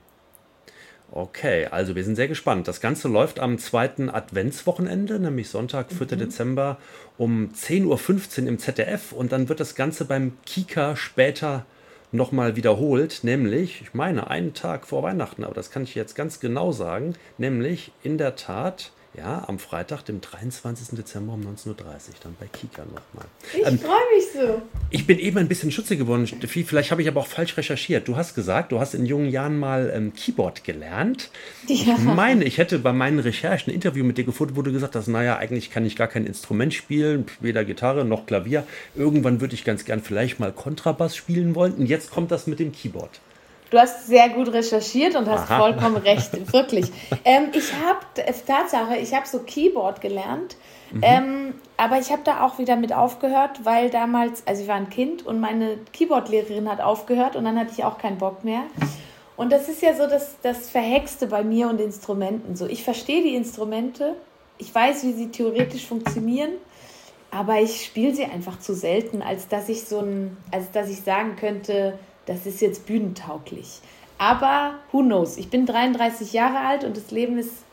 Okay, also wir sind sehr gespannt. Das Ganze läuft am zweiten Adventswochenende, nämlich Sonntag, 4. Mhm. Dezember um 10.15 Uhr im ZDF und dann wird das Ganze beim Kika später nochmal wiederholt, nämlich, ich meine, einen Tag vor Weihnachten, aber das kann ich jetzt ganz genau sagen, nämlich in der Tat ja, am Freitag, dem 23. Dezember um 19.30 Uhr, dann bei Kika nochmal. Ich ähm, freue mich so. Ich bin eben ein bisschen schutzig geworden, Steffi. Vielleicht habe ich aber auch falsch recherchiert. Du hast gesagt, du hast in jungen Jahren mal ähm, Keyboard gelernt. Ja. Ich meine, ich hätte bei meinen Recherchen ein Interview mit dir gefunden, wo du gesagt hast, naja, eigentlich kann ich gar kein Instrument spielen, weder Gitarre noch Klavier. Irgendwann würde ich ganz gern vielleicht mal Kontrabass spielen wollen. Und jetzt kommt das mit dem Keyboard. Du hast sehr gut recherchiert und hast Aha. vollkommen recht, wirklich. Ähm, ich habe, Tatsache, ich habe so Keyboard gelernt, mhm. ähm, aber ich habe da auch wieder mit aufgehört, weil damals, also ich war ein Kind und meine Keyboardlehrerin hat aufgehört und dann hatte ich auch keinen Bock mehr. Und das ist ja so das, das Verhexte bei mir und Instrumenten. So, ich verstehe die Instrumente, ich weiß, wie sie theoretisch funktionieren, aber ich spiele sie einfach zu selten, als dass ich so ein, als dass ich sagen könnte, das ist jetzt bühnentauglich. Aber who knows? Ich bin 33 Jahre alt und das Leben ist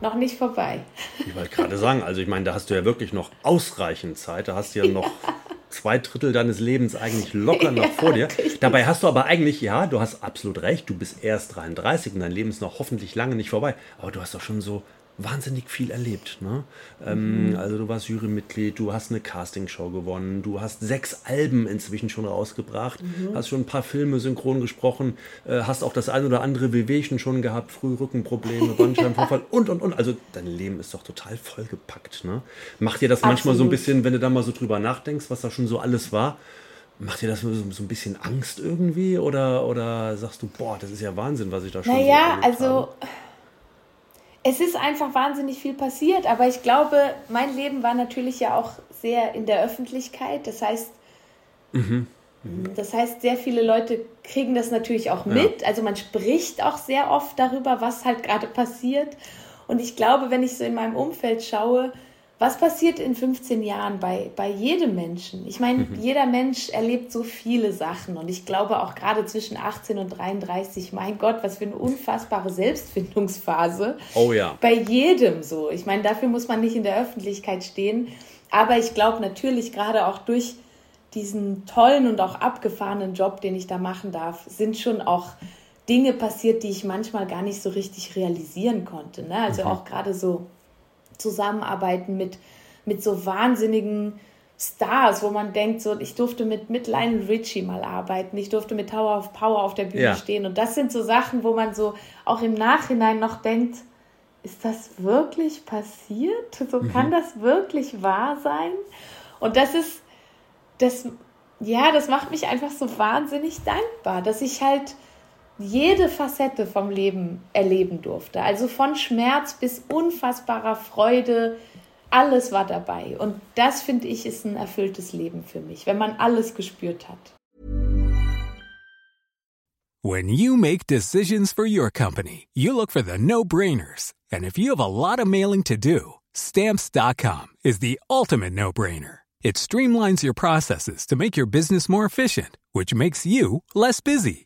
noch nicht vorbei. Ich wollte gerade sagen, also ich meine, da hast du ja wirklich noch ausreichend Zeit. Da hast du ja noch ja. zwei Drittel deines Lebens eigentlich locker noch ja, vor dir. Richtig. Dabei hast du aber eigentlich, ja, du hast absolut recht, du bist erst 33 und dein Leben ist noch hoffentlich lange nicht vorbei. Aber du hast doch schon so wahnsinnig viel erlebt. Ne? Ähm, mhm. Also du warst Jurymitglied, du hast eine Castingshow gewonnen, du hast sechs Alben inzwischen schon rausgebracht, mhm. hast schon ein paar Filme synchron gesprochen, äh, hast auch das ein oder andere Wehwehchen schon gehabt, Frührückenprobleme, Bandscheibenvorfall und, und, und. Also dein Leben ist doch total vollgepackt. Ne? Macht dir das Absolut. manchmal so ein bisschen, wenn du da mal so drüber nachdenkst, was da schon so alles war, Macht dir das so, so ein bisschen Angst irgendwie oder, oder sagst du, boah, das ist ja Wahnsinn, was ich da schon naja, so also habe? Es ist einfach wahnsinnig viel passiert, aber ich glaube, mein Leben war natürlich ja auch sehr in der Öffentlichkeit. Das heißt, mhm. das heißt, sehr viele Leute kriegen das natürlich auch mit. Ja. Also man spricht auch sehr oft darüber, was halt gerade passiert. Und ich glaube, wenn ich so in meinem Umfeld schaue, was passiert in 15 Jahren bei, bei jedem Menschen? Ich meine, mhm. jeder Mensch erlebt so viele Sachen und ich glaube auch gerade zwischen 18 und 33, mein Gott, was für eine unfassbare Selbstfindungsphase. Oh ja. Bei jedem so. Ich meine, dafür muss man nicht in der Öffentlichkeit stehen, aber ich glaube natürlich gerade auch durch diesen tollen und auch abgefahrenen Job, den ich da machen darf, sind schon auch Dinge passiert, die ich manchmal gar nicht so richtig realisieren konnte. Ne? Also mhm. auch gerade so zusammenarbeiten mit, mit so wahnsinnigen Stars, wo man denkt, so, ich durfte mit, mit Lionel Richie mal arbeiten, ich durfte mit Tower of Power auf der Bühne ja. stehen. Und das sind so Sachen, wo man so auch im Nachhinein noch denkt, ist das wirklich passiert? So mhm. kann das wirklich wahr sein? Und das ist, das, ja, das macht mich einfach so wahnsinnig dankbar, dass ich halt jede Facette vom Leben erleben durfte. Also von Schmerz bis unfassbarer Freude, alles war dabei. Und das finde ich ist ein erfülltes Leben für mich, wenn man alles gespürt hat. When you make decisions for your company, you look for the no-brainers. And if you have a lot of mailing to do, stamps.com is the ultimate no-brainer. It streamlines your processes to make your business more efficient, which makes you less busy.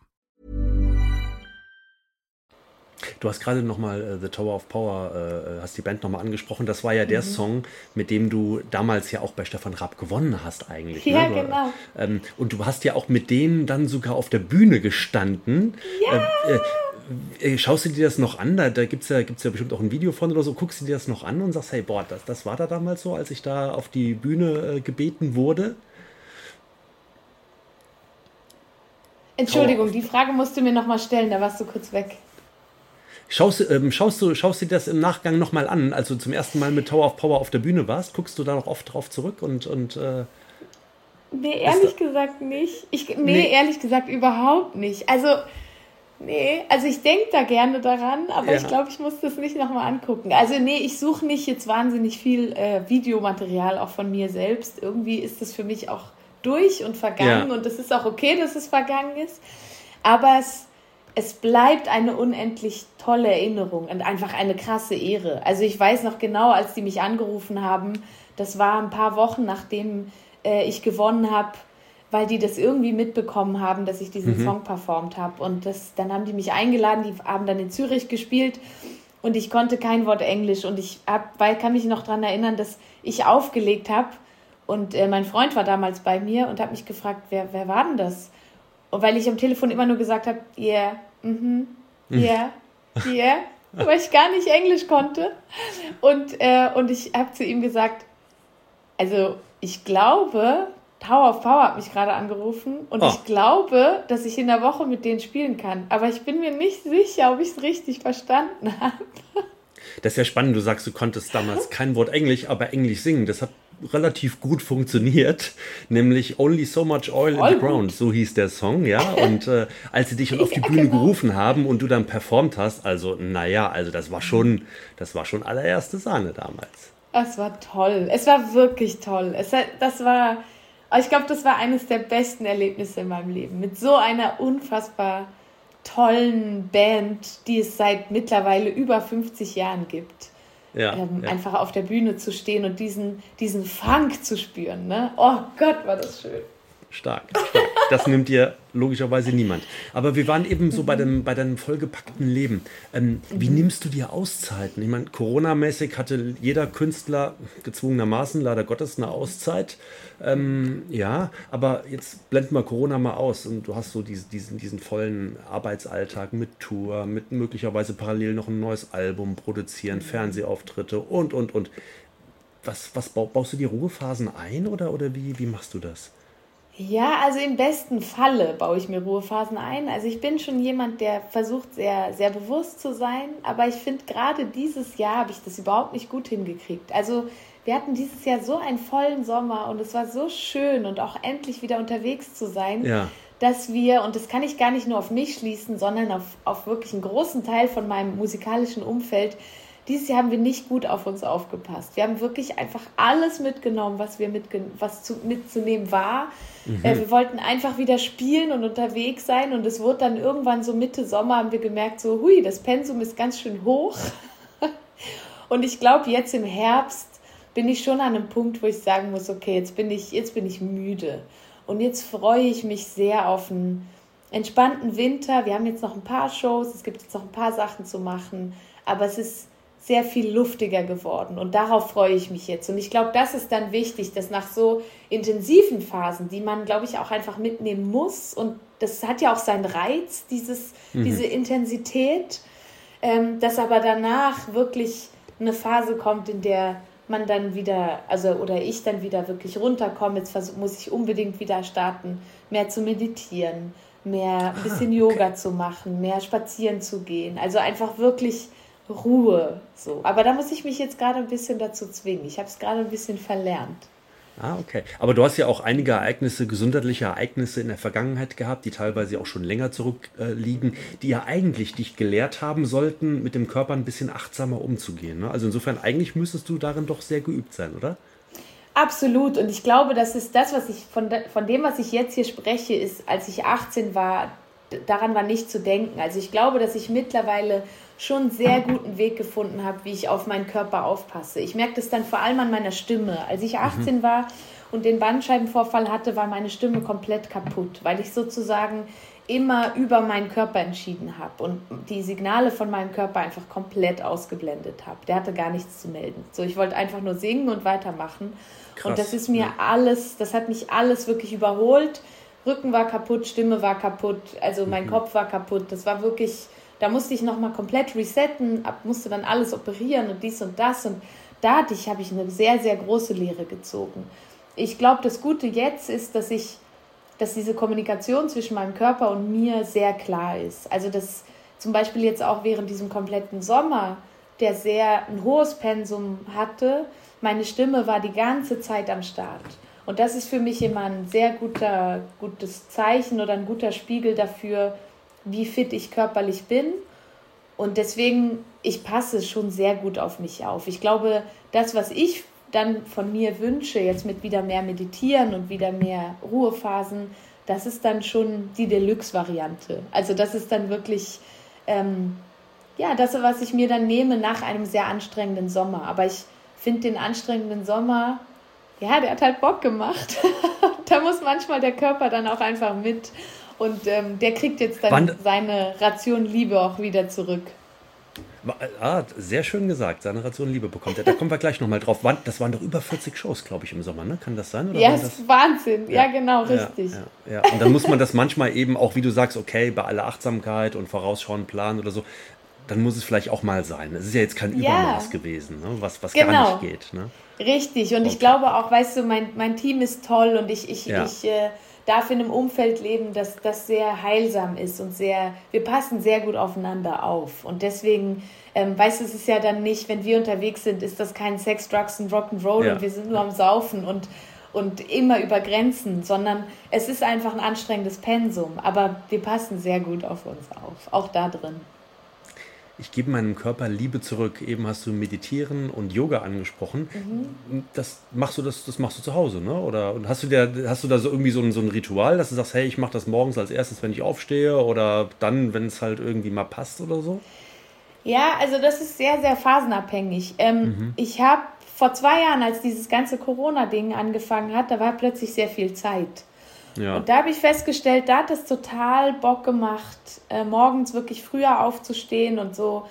Du hast gerade nochmal äh, The Tower of Power, äh, äh, hast die Band nochmal angesprochen. Das war ja der mhm. Song, mit dem du damals ja auch bei Stefan Raab gewonnen hast eigentlich. Ja, ne? genau. Ähm, und du hast ja auch mit denen dann sogar auf der Bühne gestanden. Ja. Äh, äh äh, schaust du dir das noch an? Da, da gibt es ja, gibt's ja bestimmt auch ein Video von oder so. Guckst du dir das noch an und sagst, hey, boah, das, das war da damals so, als ich da auf die Bühne gebeten wurde? Entschuldigung, die Frage musst du mir nochmal stellen, da warst du kurz weg. Schaust, ähm, schaust, du, schaust du dir das im Nachgang nochmal an, als du zum ersten Mal mit Tower of Power auf der Bühne warst? Guckst du da noch oft drauf zurück und. und äh, nee, ehrlich gesagt nicht. Ich, nee, nee, ehrlich gesagt überhaupt nicht. Also, nee, also ich denke da gerne daran, aber ja. ich glaube, ich muss das nicht nochmal angucken. Also, nee, ich suche nicht jetzt wahnsinnig viel äh, Videomaterial auch von mir selbst. Irgendwie ist das für mich auch durch und vergangen ja. und es ist auch okay, dass es vergangen ist. Aber es, es bleibt eine unendlich tolle Erinnerung und einfach eine krasse Ehre. Also ich weiß noch genau, als die mich angerufen haben, das war ein paar Wochen nachdem äh, ich gewonnen habe, weil die das irgendwie mitbekommen haben, dass ich diesen mhm. Song performt habe. Und das, dann haben die mich eingeladen, die haben dann in Zürich gespielt und ich konnte kein Wort Englisch und ich hab, weil, kann mich noch daran erinnern, dass ich aufgelegt habe und äh, mein Freund war damals bei mir und hat mich gefragt, wer, wer war denn das? Und weil ich am Telefon immer nur gesagt habe, yeah, mhm, yeah, yeah, weil ich gar nicht Englisch konnte. Und, äh, und ich habe zu ihm gesagt, also ich glaube, Tower of Power hat mich gerade angerufen und oh. ich glaube, dass ich in der Woche mit denen spielen kann. Aber ich bin mir nicht sicher, ob ich es richtig verstanden habe. Das ist ja spannend. Du sagst, du konntest damals kein Wort Englisch, aber Englisch singen. Das hat relativ gut funktioniert, nämlich Only So Much Oil in the Ground, so hieß der Song, ja. Und äh, als sie dich schon auf die Bühne gerufen haben und du dann performt hast, also naja, also das war schon, das war schon allererste Sahne damals. Es war toll, es war wirklich toll. Es, das war, ich glaube, das war eines der besten Erlebnisse in meinem Leben. Mit so einer unfassbar tollen Band, die es seit mittlerweile über 50 Jahren gibt ja, ähm, ja. einfach auf der Bühne zu stehen und diesen, diesen Funk zu spüren. Ne? Oh Gott, war das schön. Stark, stark. Das nimmt dir logischerweise niemand. Aber wir waren eben so bei, dem, bei deinem vollgepackten Leben. Ähm, wie mhm. nimmst du dir Auszeiten? Ich meine, Corona-mäßig hatte jeder Künstler gezwungenermaßen, leider Gottes, eine Auszeit. Ähm, ja, aber jetzt blenden wir Corona mal aus und du hast so diese, diesen, diesen vollen Arbeitsalltag mit Tour, mit möglicherweise parallel noch ein neues Album produzieren, mhm. Fernsehauftritte und, und, und. Was, was baust du die Ruhephasen ein oder, oder wie, wie machst du das? Ja, also im besten Falle baue ich mir Ruhephasen ein. Also ich bin schon jemand, der versucht sehr, sehr bewusst zu sein, aber ich finde gerade dieses Jahr habe ich das überhaupt nicht gut hingekriegt. Also wir hatten dieses Jahr so einen vollen Sommer und es war so schön und auch endlich wieder unterwegs zu sein, ja. dass wir, und das kann ich gar nicht nur auf mich schließen, sondern auf, auf wirklich einen großen Teil von meinem musikalischen Umfeld, dieses Jahr haben wir nicht gut auf uns aufgepasst. Wir haben wirklich einfach alles mitgenommen, was wir mitge was zu, mitzunehmen war. Mhm. Äh, wir wollten einfach wieder spielen und unterwegs sein und es wurde dann irgendwann so Mitte Sommer haben wir gemerkt, so hui, das Pensum ist ganz schön hoch. und ich glaube, jetzt im Herbst bin ich schon an einem Punkt, wo ich sagen muss, okay, jetzt bin ich, jetzt bin ich müde. Und jetzt freue ich mich sehr auf einen entspannten Winter. Wir haben jetzt noch ein paar Shows, es gibt jetzt noch ein paar Sachen zu machen, aber es ist sehr viel luftiger geworden. Und darauf freue ich mich jetzt. Und ich glaube, das ist dann wichtig, dass nach so intensiven Phasen, die man, glaube ich, auch einfach mitnehmen muss, und das hat ja auch seinen Reiz, dieses, mhm. diese Intensität, ähm, dass aber danach wirklich eine Phase kommt, in der man dann wieder, also oder ich dann wieder wirklich runterkomme. Jetzt versuch, muss ich unbedingt wieder starten, mehr zu meditieren, mehr ein bisschen ah, okay. Yoga zu machen, mehr spazieren zu gehen. Also einfach wirklich Ruhe. So. Aber da muss ich mich jetzt gerade ein bisschen dazu zwingen. Ich habe es gerade ein bisschen verlernt. Ah, okay. Aber du hast ja auch einige Ereignisse, gesundheitliche Ereignisse in der Vergangenheit gehabt, die teilweise auch schon länger zurückliegen, die ja eigentlich dich gelehrt haben sollten, mit dem Körper ein bisschen achtsamer umzugehen. Ne? Also insofern, eigentlich müsstest du darin doch sehr geübt sein, oder? Absolut. Und ich glaube, das ist das, was ich von, de, von dem, was ich jetzt hier spreche, ist, als ich 18 war, daran war nicht zu denken. Also ich glaube, dass ich mittlerweile schon sehr guten Weg gefunden habe, wie ich auf meinen Körper aufpasse. Ich merke das dann vor allem an meiner Stimme. Als ich 18 mhm. war und den Bandscheibenvorfall hatte, war meine Stimme komplett kaputt, weil ich sozusagen immer über meinen Körper entschieden habe und die Signale von meinem Körper einfach komplett ausgeblendet habe. Der hatte gar nichts zu melden. So, ich wollte einfach nur singen und weitermachen. Krass. Und das ist mir ja. alles, das hat mich alles wirklich überholt. Rücken war kaputt, Stimme war kaputt, also mein mhm. Kopf war kaputt. Das war wirklich da musste ich nochmal komplett resetten, musste dann alles operieren und dies und das. Und da hatte ich, habe ich eine sehr, sehr große Lehre gezogen. Ich glaube, das Gute jetzt ist, dass ich, dass diese Kommunikation zwischen meinem Körper und mir sehr klar ist. Also dass zum Beispiel jetzt auch während diesem kompletten Sommer, der sehr ein hohes Pensum hatte, meine Stimme war die ganze Zeit am Start. Und das ist für mich immer ein sehr guter, gutes Zeichen oder ein guter Spiegel dafür, wie fit ich körperlich bin. Und deswegen, ich passe schon sehr gut auf mich auf. Ich glaube, das, was ich dann von mir wünsche, jetzt mit wieder mehr Meditieren und wieder mehr Ruhephasen, das ist dann schon die Deluxe-Variante. Also das ist dann wirklich, ähm, ja, das, was ich mir dann nehme nach einem sehr anstrengenden Sommer. Aber ich finde den anstrengenden Sommer, ja, der hat halt Bock gemacht. da muss manchmal der Körper dann auch einfach mit. Und ähm, der kriegt jetzt dann Wann, seine Ration Liebe auch wieder zurück. Ah, sehr schön gesagt, seine Ration Liebe bekommt er. Da kommen wir gleich nochmal drauf. Das waren doch über 40 Shows, glaube ich, im Sommer, ne? Kann das sein? Oder ja, das ist Wahnsinn. Ja, ja genau, richtig. Ja, ja, ja, Und dann muss man das manchmal eben auch, wie du sagst, okay, bei aller Achtsamkeit und Vorausschauen planen oder so, dann muss es vielleicht auch mal sein. Es ist ja jetzt kein Übermaß gewesen, ne? was, was genau. gar nicht geht. Ne? Richtig. Und okay. ich glaube auch, weißt du, mein, mein Team ist toll und ich, ich, ich äh, darf in einem Umfeld leben, das, das sehr heilsam ist und sehr, wir passen sehr gut aufeinander auf. Und deswegen, ähm, weißt du, es ist ja dann nicht, wenn wir unterwegs sind, ist das kein Sex, Drugs und Rock'n'Roll ja. und wir sind nur am Saufen und, und immer über Grenzen, sondern es ist einfach ein anstrengendes Pensum. Aber wir passen sehr gut auf uns auf, auch da drin ich gebe meinem Körper Liebe zurück. Eben hast du Meditieren und Yoga angesprochen. Mhm. Das machst du das, das machst du zu Hause, ne? Oder hast du da, hast du da so irgendwie so ein, so ein Ritual, dass du sagst, hey, ich mache das morgens als erstes, wenn ich aufstehe, oder dann, wenn es halt irgendwie mal passt oder so? Ja, also das ist sehr, sehr phasenabhängig. Ähm, mhm. Ich habe vor zwei Jahren, als dieses ganze Corona-Ding angefangen hat, da war plötzlich sehr viel Zeit. Ja. Und da habe ich festgestellt, da hat es total Bock gemacht, äh, morgens wirklich früher aufzustehen und so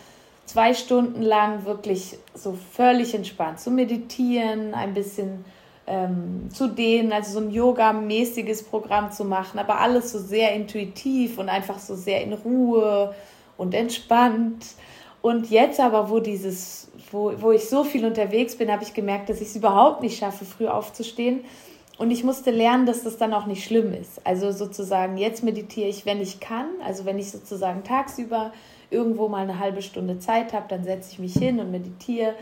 zwei Stunden lang wirklich so völlig entspannt zu meditieren, ein bisschen ähm, zu dehnen, also so ein Yoga-mäßiges Programm zu machen, aber alles so sehr intuitiv und einfach so sehr in Ruhe und entspannt. Und jetzt aber, wo dieses, wo, wo ich so viel unterwegs bin, habe ich gemerkt, dass ich es überhaupt nicht schaffe, früh aufzustehen und ich musste lernen, dass das dann auch nicht schlimm ist. Also sozusagen, jetzt meditiere ich, wenn ich kann. Also wenn ich sozusagen tagsüber irgendwo mal eine halbe Stunde Zeit habe, dann setze ich mich hin und meditiere.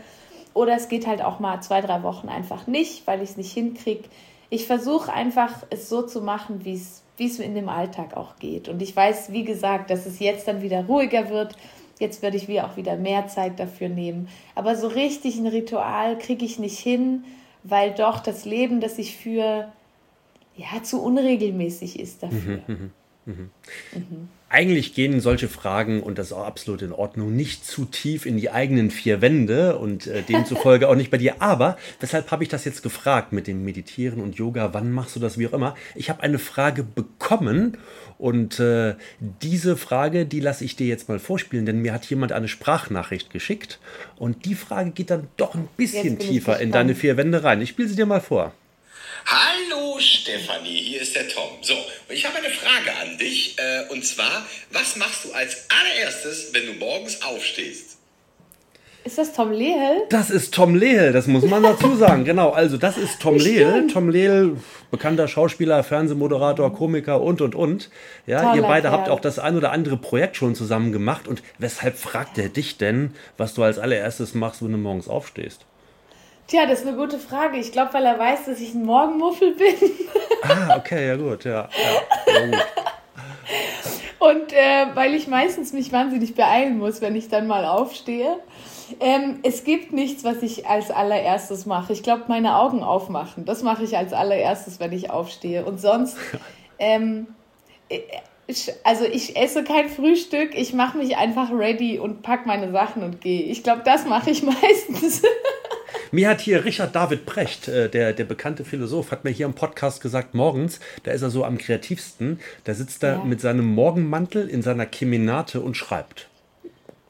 Oder es geht halt auch mal zwei, drei Wochen einfach nicht, weil ich es nicht hinkriege. Ich versuche einfach, es so zu machen, wie es wie es in dem Alltag auch geht. Und ich weiß, wie gesagt, dass es jetzt dann wieder ruhiger wird. Jetzt werde ich mir auch wieder mehr Zeit dafür nehmen. Aber so richtig ein Ritual kriege ich nicht hin weil doch das Leben, das ich führe, ja, zu unregelmäßig ist dafür. Mhm, mh, mh. Mhm. Eigentlich gehen solche Fragen, und das ist auch absolut in Ordnung, nicht zu tief in die eigenen vier Wände und äh, demzufolge auch nicht bei dir. Aber weshalb habe ich das jetzt gefragt mit dem Meditieren und Yoga? Wann machst du das, wie auch immer? Ich habe eine Frage bekommen und äh, diese Frage, die lasse ich dir jetzt mal vorspielen, denn mir hat jemand eine Sprachnachricht geschickt und die Frage geht dann doch ein bisschen tiefer in deine vier Wände rein. Ich spiele sie dir mal vor. Hallo Stefanie, hier ist der Tom. So, und ich habe eine Frage an dich äh, und zwar, was machst du als allererstes, wenn du morgens aufstehst? Ist das Tom Lehel? Das ist Tom Lehel, das muss man dazu sagen. genau, also das ist Tom Lehel. Tom Lehel, bekannter Schauspieler, Fernsehmoderator, Komiker und, und, und. Ja, Toller ihr beide Kerl. habt auch das ein oder andere Projekt schon zusammen gemacht. Und weshalb fragt er dich denn, was du als allererstes machst, wenn du morgens aufstehst? Tja, das ist eine gute Frage. Ich glaube, weil er weiß, dass ich ein Morgenmuffel bin. ah, okay, ja gut, ja. ja, ja gut. Und äh, weil ich meistens mich wahnsinnig beeilen muss, wenn ich dann mal aufstehe. Ähm, es gibt nichts, was ich als allererstes mache. Ich glaube, meine Augen aufmachen, das mache ich als allererstes, wenn ich aufstehe. Und sonst, ähm, ich, also ich esse kein Frühstück, ich mache mich einfach ready und packe meine Sachen und gehe. Ich glaube, das mache ich meistens. Mir hat hier Richard David Precht, äh, der, der bekannte Philosoph, hat mir hier im Podcast gesagt, morgens, da ist er so am kreativsten, da sitzt er ja. mit seinem Morgenmantel in seiner Kemenate und schreibt.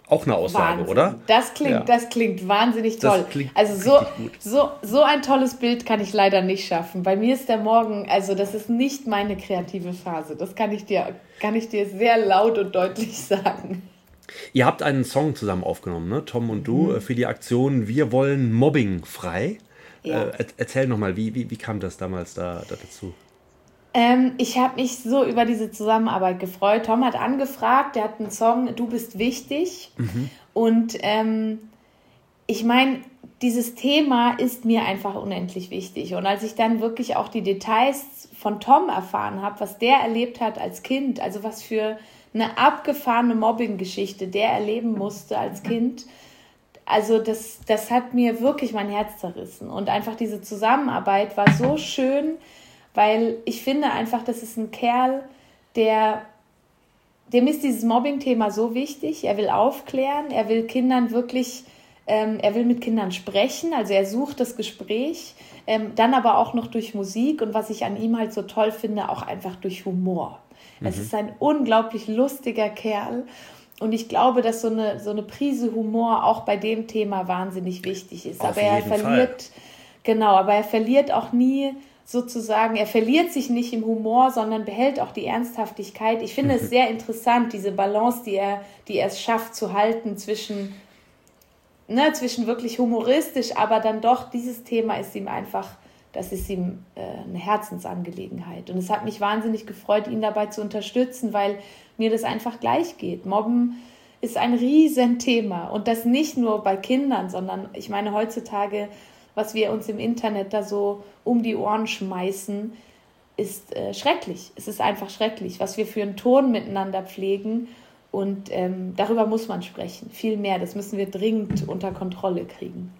Auch eine Aussage, Wahnsinn. oder? Das klingt, ja. das klingt wahnsinnig toll. Klingt also so, so, so ein tolles Bild kann ich leider nicht schaffen. Bei mir ist der Morgen, also das ist nicht meine kreative Phase. Das kann ich dir, kann ich dir sehr laut und deutlich sagen. Ihr habt einen Song zusammen aufgenommen, ne? Tom und du, mhm. für die Aktion Wir wollen Mobbing frei. Ja. Äh, erzähl nochmal, wie, wie, wie kam das damals da, da dazu? Ähm, ich habe mich so über diese Zusammenarbeit gefreut. Tom hat angefragt, der hat einen Song Du bist wichtig. Mhm. Und ähm, ich meine, dieses Thema ist mir einfach unendlich wichtig. Und als ich dann wirklich auch die Details von Tom erfahren habe, was der erlebt hat als Kind, also was für eine abgefahrene Mobbing-Geschichte der erleben musste als Kind, also das, das hat mir wirklich mein Herz zerrissen. Und einfach diese Zusammenarbeit war so schön, weil ich finde einfach, das ist ein Kerl, der dem ist dieses Mobbing-Thema so wichtig. Er will aufklären, er will Kindern wirklich ähm, er will mit Kindern sprechen, also er sucht das Gespräch, ähm, dann aber auch noch durch Musik und was ich an ihm halt so toll finde, auch einfach durch Humor. Mhm. Es ist ein unglaublich lustiger Kerl. Und ich glaube, dass so eine, so eine Prise Humor auch bei dem Thema wahnsinnig wichtig ist. Auf aber er verliert, Fall. genau, aber er verliert auch nie sozusagen, er verliert sich nicht im Humor, sondern behält auch die Ernsthaftigkeit. Ich finde mhm. es sehr interessant, diese Balance, die er, die er es schafft zu halten zwischen ne, zwischen wirklich humoristisch, aber dann doch, dieses Thema ist ihm einfach, das ist ihm äh, eine Herzensangelegenheit. Und es hat mich wahnsinnig gefreut, ihn dabei zu unterstützen, weil mir das einfach gleich geht. Mobben ist ein Riesenthema und das nicht nur bei Kindern, sondern ich meine heutzutage, was wir uns im Internet da so um die Ohren schmeißen, ist äh, schrecklich. Es ist einfach schrecklich, was wir für einen Ton miteinander pflegen und ähm, darüber muss man sprechen, viel mehr. Das müssen wir dringend unter Kontrolle kriegen.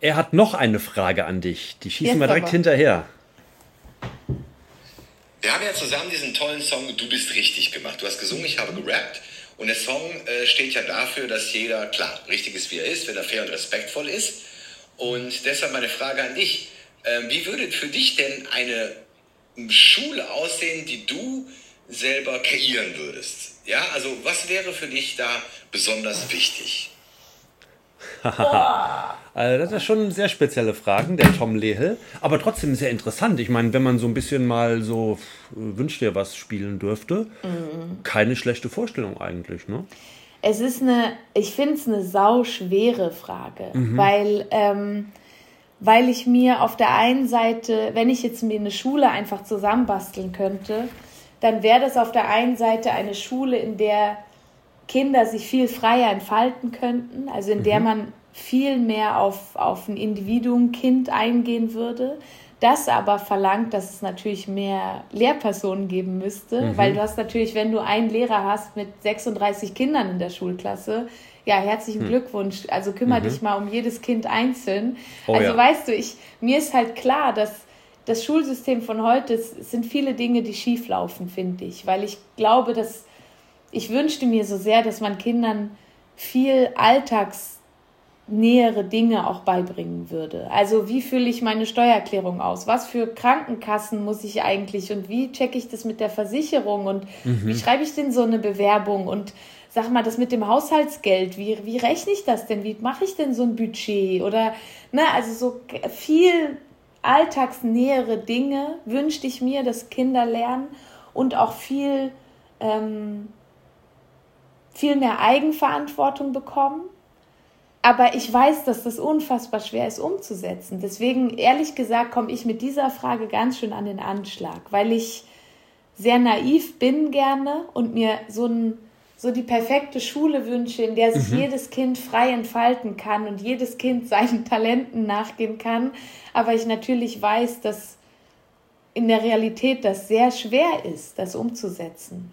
Er hat noch eine Frage an dich. Die schießen wir direkt aber. hinterher. Wir haben ja zusammen diesen tollen Song Du bist richtig gemacht. Du hast gesungen, ich habe gerappt. Und der Song äh, steht ja dafür, dass jeder, klar, richtig ist, wie er ist, wenn er fair und respektvoll ist. Und deshalb meine Frage an dich. Äh, wie würde für dich denn eine Schule aussehen, die du selber kreieren würdest? Ja, also was wäre für dich da besonders wichtig? also das ist schon sehr spezielle Fragen, der Tom Lehel. Aber trotzdem sehr interessant. Ich meine, wenn man so ein bisschen mal so wünscht dir was spielen dürfte, mhm. keine schlechte Vorstellung eigentlich, ne? Es ist eine, ich finde es eine sauschwere Frage, mhm. weil, ähm, weil ich mir auf der einen Seite, wenn ich jetzt mir eine Schule einfach zusammenbasteln könnte, dann wäre das auf der einen Seite eine Schule, in der Kinder sich viel freier entfalten könnten, also in der mhm. man viel mehr auf, auf ein Individuum, Kind eingehen würde. Das aber verlangt, dass es natürlich mehr Lehrpersonen geben müsste, mhm. weil du hast natürlich, wenn du einen Lehrer hast mit 36 Kindern in der Schulklasse, ja, herzlichen mhm. Glückwunsch. Also kümmere mhm. dich mal um jedes Kind einzeln. Oh, also ja. weißt du, ich, mir ist halt klar, dass das Schulsystem von heute, es sind viele Dinge, die schief laufen, finde ich. Weil ich glaube, dass ich wünschte mir so sehr, dass man Kindern viel alltagsnähere Dinge auch beibringen würde. Also wie fülle ich meine Steuererklärung aus? Was für Krankenkassen muss ich eigentlich und wie checke ich das mit der Versicherung und mhm. wie schreibe ich denn so eine Bewerbung und sag mal, das mit dem Haushaltsgeld, wie, wie rechne ich das denn? Wie mache ich denn so ein Budget? Oder, ne, also so viel alltagsnähere Dinge wünschte ich mir, dass Kinder lernen und auch viel, ähm, viel mehr Eigenverantwortung bekommen. Aber ich weiß, dass das unfassbar schwer ist umzusetzen. Deswegen, ehrlich gesagt, komme ich mit dieser Frage ganz schön an den Anschlag, weil ich sehr naiv bin gerne und mir so ein so die perfekte Schule wünsche, in der sich mhm. jedes Kind frei entfalten kann und jedes Kind seinen Talenten nachgehen kann. Aber ich natürlich weiß, dass in der Realität das sehr schwer ist, das umzusetzen.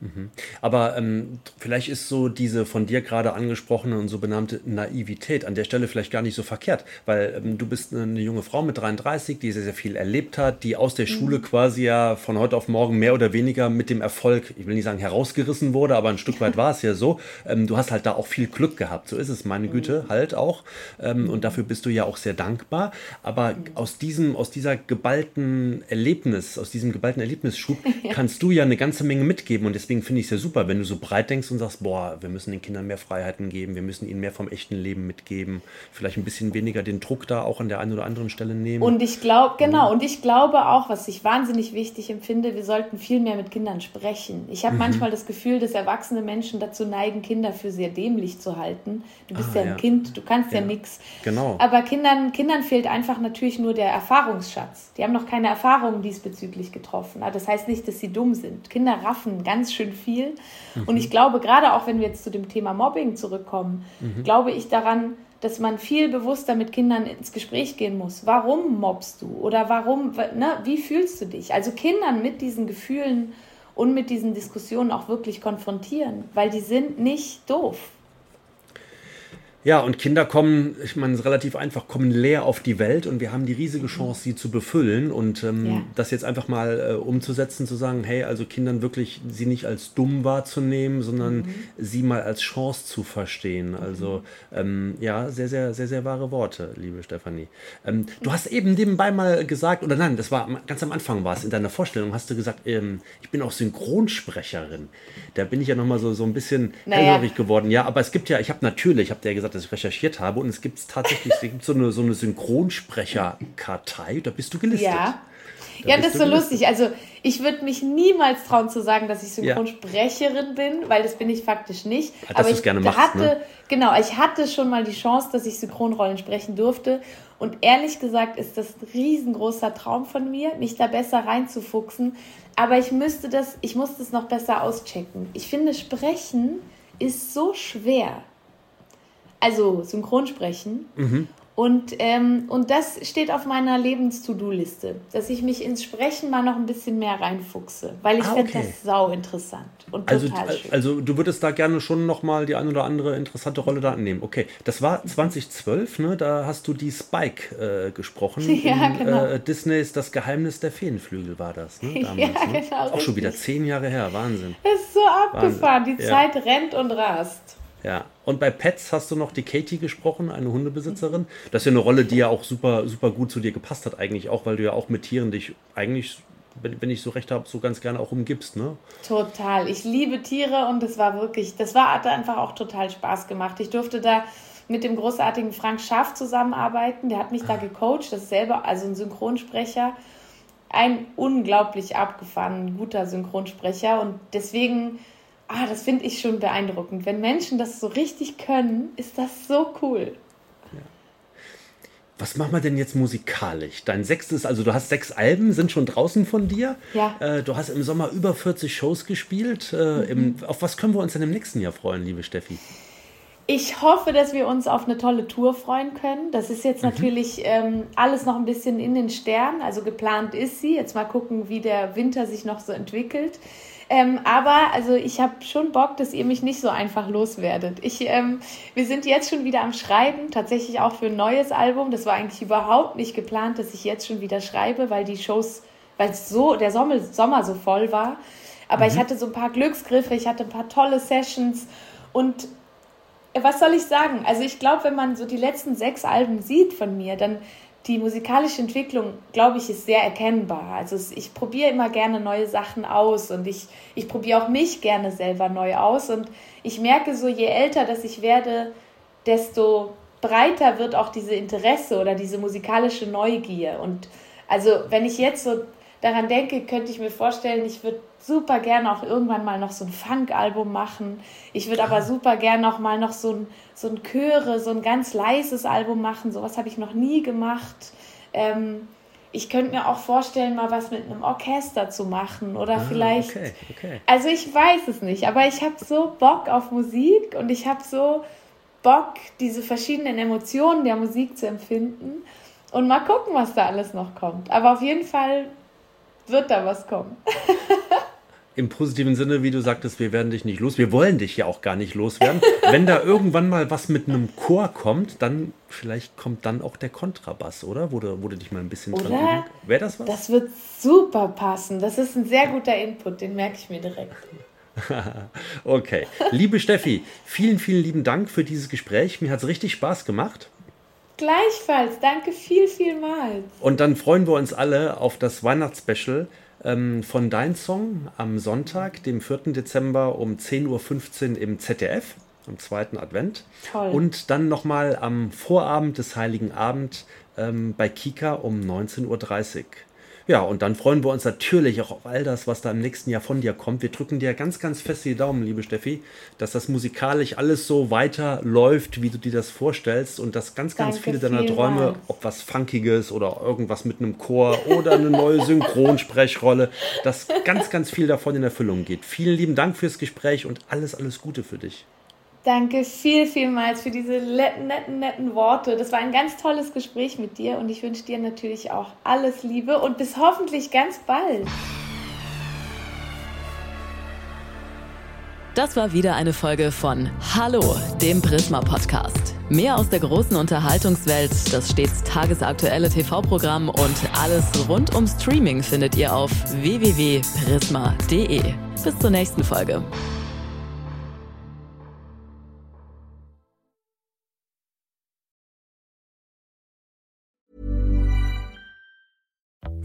Mhm. Aber ähm, vielleicht ist so diese von dir gerade angesprochene und so benannte Naivität an der Stelle vielleicht gar nicht so verkehrt, weil ähm, du bist eine junge Frau mit 33, die sehr, sehr viel erlebt hat, die aus der mhm. Schule quasi ja von heute auf morgen mehr oder weniger mit dem Erfolg, ich will nicht sagen herausgerissen wurde, aber ein Stück weit war es ja so. Ähm, du hast halt da auch viel Glück gehabt, so ist es, meine Güte, mhm. halt auch. Ähm, und dafür bist du ja auch sehr dankbar. Aber mhm. aus diesem, aus dieser geballten Erlebnis, aus diesem geballten Erlebnisschub ja. kannst du ja eine ganze Menge mitgeben und deswegen deswegen finde ich es ja super, wenn du so breit denkst und sagst, boah, wir müssen den Kindern mehr Freiheiten geben, wir müssen ihnen mehr vom echten Leben mitgeben, vielleicht ein bisschen weniger den Druck da auch an der einen oder anderen Stelle nehmen. Und ich glaube, genau, und ich glaube auch, was ich wahnsinnig wichtig empfinde, wir sollten viel mehr mit Kindern sprechen. Ich habe mhm. manchmal das Gefühl, dass erwachsene Menschen dazu neigen, Kinder für sehr dämlich zu halten. Du bist ah, ja ein ja. Kind, du kannst ja, ja nichts. Genau. Aber Kindern, Kindern fehlt einfach natürlich nur der Erfahrungsschatz. Die haben noch keine Erfahrungen diesbezüglich getroffen. Aber das heißt nicht, dass sie dumm sind. Kinder raffen ganz schön viel. Mhm. Und ich glaube, gerade auch wenn wir jetzt zu dem Thema Mobbing zurückkommen, mhm. glaube ich daran, dass man viel bewusster mit Kindern ins Gespräch gehen muss. Warum mobbst du? Oder warum, ne, wie fühlst du dich? Also Kindern mit diesen Gefühlen und mit diesen Diskussionen auch wirklich konfrontieren, weil die sind nicht doof. Ja, und Kinder kommen, ich meine, es ist relativ einfach, kommen leer auf die Welt und wir haben die riesige Chance, sie zu befüllen und ähm, ja. das jetzt einfach mal äh, umzusetzen, zu sagen, hey, also Kindern wirklich sie nicht als dumm wahrzunehmen, sondern mhm. sie mal als Chance zu verstehen. Also ähm, ja, sehr, sehr, sehr, sehr wahre Worte, liebe Stefanie. Ähm, du hast eben nebenbei mal gesagt, oder nein, das war ganz am Anfang war es, in deiner Vorstellung hast du gesagt, ähm, ich bin auch Synchronsprecherin. Da bin ich ja nochmal so, so ein bisschen naja. geworden. Ja, aber es gibt ja, ich habe natürlich, ich habe dir ja gesagt, dass ich recherchiert habe und es gibt tatsächlich es gibt so eine, so eine Synchronsprecherkartei, da bist du gelistet. Ja. Da ja, das ist so lustig. Also ich würde mich niemals trauen zu sagen, dass ich Synchronsprecherin ja. bin, weil das bin ich faktisch nicht. Ja, Aber ich gerne machst, hatte, ne? genau, ich hatte schon mal die Chance, dass ich Synchronrollen sprechen durfte. Und ehrlich gesagt ist das ein riesengroßer Traum von mir, mich da besser reinzufuchsen. Aber ich müsste das, ich muss das noch besser auschecken. Ich finde, Sprechen ist so schwer also Synchronsprechen. Mhm. Und, ähm, und das steht auf meiner Lebens-To-Do-Liste, dass ich mich ins Sprechen mal noch ein bisschen mehr reinfuchse, weil ich ah, okay. finde das sau interessant und also, total schön. Also du würdest da gerne schon noch mal die ein oder andere interessante Rolle da annehmen. Okay, das war 2012, ne? da hast du die Spike äh, gesprochen. Ja, in, genau. Äh, Disneys Das Geheimnis der Feenflügel war das, ne? Damals, ja, ne? genau. Auch schon wieder zehn Jahre her, Wahnsinn. Das ist so abgefahren, Wahnsinn. die Zeit ja. rennt und rast. Ja, und bei Pets hast du noch die Katie gesprochen, eine Hundebesitzerin. Das ist ja eine Rolle, die ja auch super, super gut zu dir gepasst hat, eigentlich auch, weil du ja auch mit Tieren dich eigentlich, wenn, ich so recht habe, so ganz gerne auch umgibst, ne? Total. Ich liebe Tiere und das war wirklich, das war hat einfach auch total Spaß gemacht. Ich durfte da mit dem großartigen Frank Schaff zusammenarbeiten. Der hat mich da gecoacht. Das selber, also ein Synchronsprecher. Ein unglaublich abgefahren, guter Synchronsprecher. Und deswegen ah, das finde ich schon beeindruckend. Wenn Menschen das so richtig können, ist das so cool. Was machen wir denn jetzt musikalisch? Dein sechstes, also du hast sechs Alben, sind schon draußen von dir. Ja. Äh, du hast im Sommer über 40 Shows gespielt. Äh, im, auf was können wir uns denn im nächsten Jahr freuen, liebe Steffi? Ich hoffe, dass wir uns auf eine tolle Tour freuen können. Das ist jetzt mhm. natürlich ähm, alles noch ein bisschen in den Sternen. Also geplant ist sie. Jetzt mal gucken, wie der Winter sich noch so entwickelt. Ähm, aber also ich habe schon Bock, dass ihr mich nicht so einfach loswerdet. Ich, ähm, wir sind jetzt schon wieder am Schreiben, tatsächlich auch für ein neues Album. Das war eigentlich überhaupt nicht geplant, dass ich jetzt schon wieder schreibe, weil die Shows, weil so der Sommer, Sommer so voll war. Aber mhm. ich hatte so ein paar Glücksgriffe, ich hatte ein paar tolle Sessions und äh, was soll ich sagen? Also ich glaube, wenn man so die letzten sechs Alben sieht von mir, dann die musikalische Entwicklung, glaube ich, ist sehr erkennbar. Also ich probiere immer gerne neue Sachen aus und ich, ich probiere auch mich gerne selber neu aus. Und ich merke so, je älter dass ich werde, desto breiter wird auch diese Interesse oder diese musikalische Neugier. Und also wenn ich jetzt so daran denke, könnte ich mir vorstellen, ich würde super gerne auch irgendwann mal noch so ein Funk-Album machen. Ich würde aber super gerne auch mal noch so ein, so ein Chöre, so ein ganz leises Album machen. Sowas habe ich noch nie gemacht. Ähm, ich könnte mir auch vorstellen, mal was mit einem Orchester zu machen oder ah, vielleicht. Okay, okay. Also ich weiß es nicht, aber ich habe so Bock auf Musik und ich habe so Bock, diese verschiedenen Emotionen der Musik zu empfinden. Und mal gucken, was da alles noch kommt. Aber auf jeden Fall wird da was kommen. im positiven Sinne, wie du sagtest, wir werden dich nicht los. Wir wollen dich ja auch gar nicht loswerden. Wenn da irgendwann mal was mit einem Chor kommt, dann vielleicht kommt dann auch der Kontrabass, oder? Wo du dich mal ein bisschen oder? dran Wäre das was? Das wird super passen. Das ist ein sehr guter Input, den merke ich mir direkt. okay. Liebe Steffi, vielen, vielen lieben Dank für dieses Gespräch. Mir hat es richtig Spaß gemacht. Gleichfalls. Danke viel, vielmals. Und dann freuen wir uns alle auf das Weihnachtsspecial ähm, von Dein Song am Sonntag, dem 4. Dezember um 10.15 Uhr im ZDF, am zweiten Advent. Toll. Und dann nochmal am Vorabend des Heiligen Abend ähm, bei Kika um 19.30 Uhr. Ja, und dann freuen wir uns natürlich auch auf all das, was da im nächsten Jahr von dir kommt. Wir drücken dir ganz, ganz fest die Daumen, liebe Steffi, dass das musikalisch alles so weiterläuft, wie du dir das vorstellst und dass ganz, ganz Danke viele deiner Träume, vielmals. ob was Funkiges oder irgendwas mit einem Chor oder eine neue Synchronsprechrolle, dass ganz, ganz viel davon in Erfüllung geht. Vielen lieben Dank fürs Gespräch und alles, alles Gute für dich. Danke viel, vielmals für diese netten, netten, netten Worte. Das war ein ganz tolles Gespräch mit dir und ich wünsche dir natürlich auch alles Liebe und bis hoffentlich ganz bald. Das war wieder eine Folge von Hallo, dem Prisma Podcast. Mehr aus der großen Unterhaltungswelt, das stets tagesaktuelle TV-Programm und alles rund um Streaming findet ihr auf www.prisma.de. Bis zur nächsten Folge.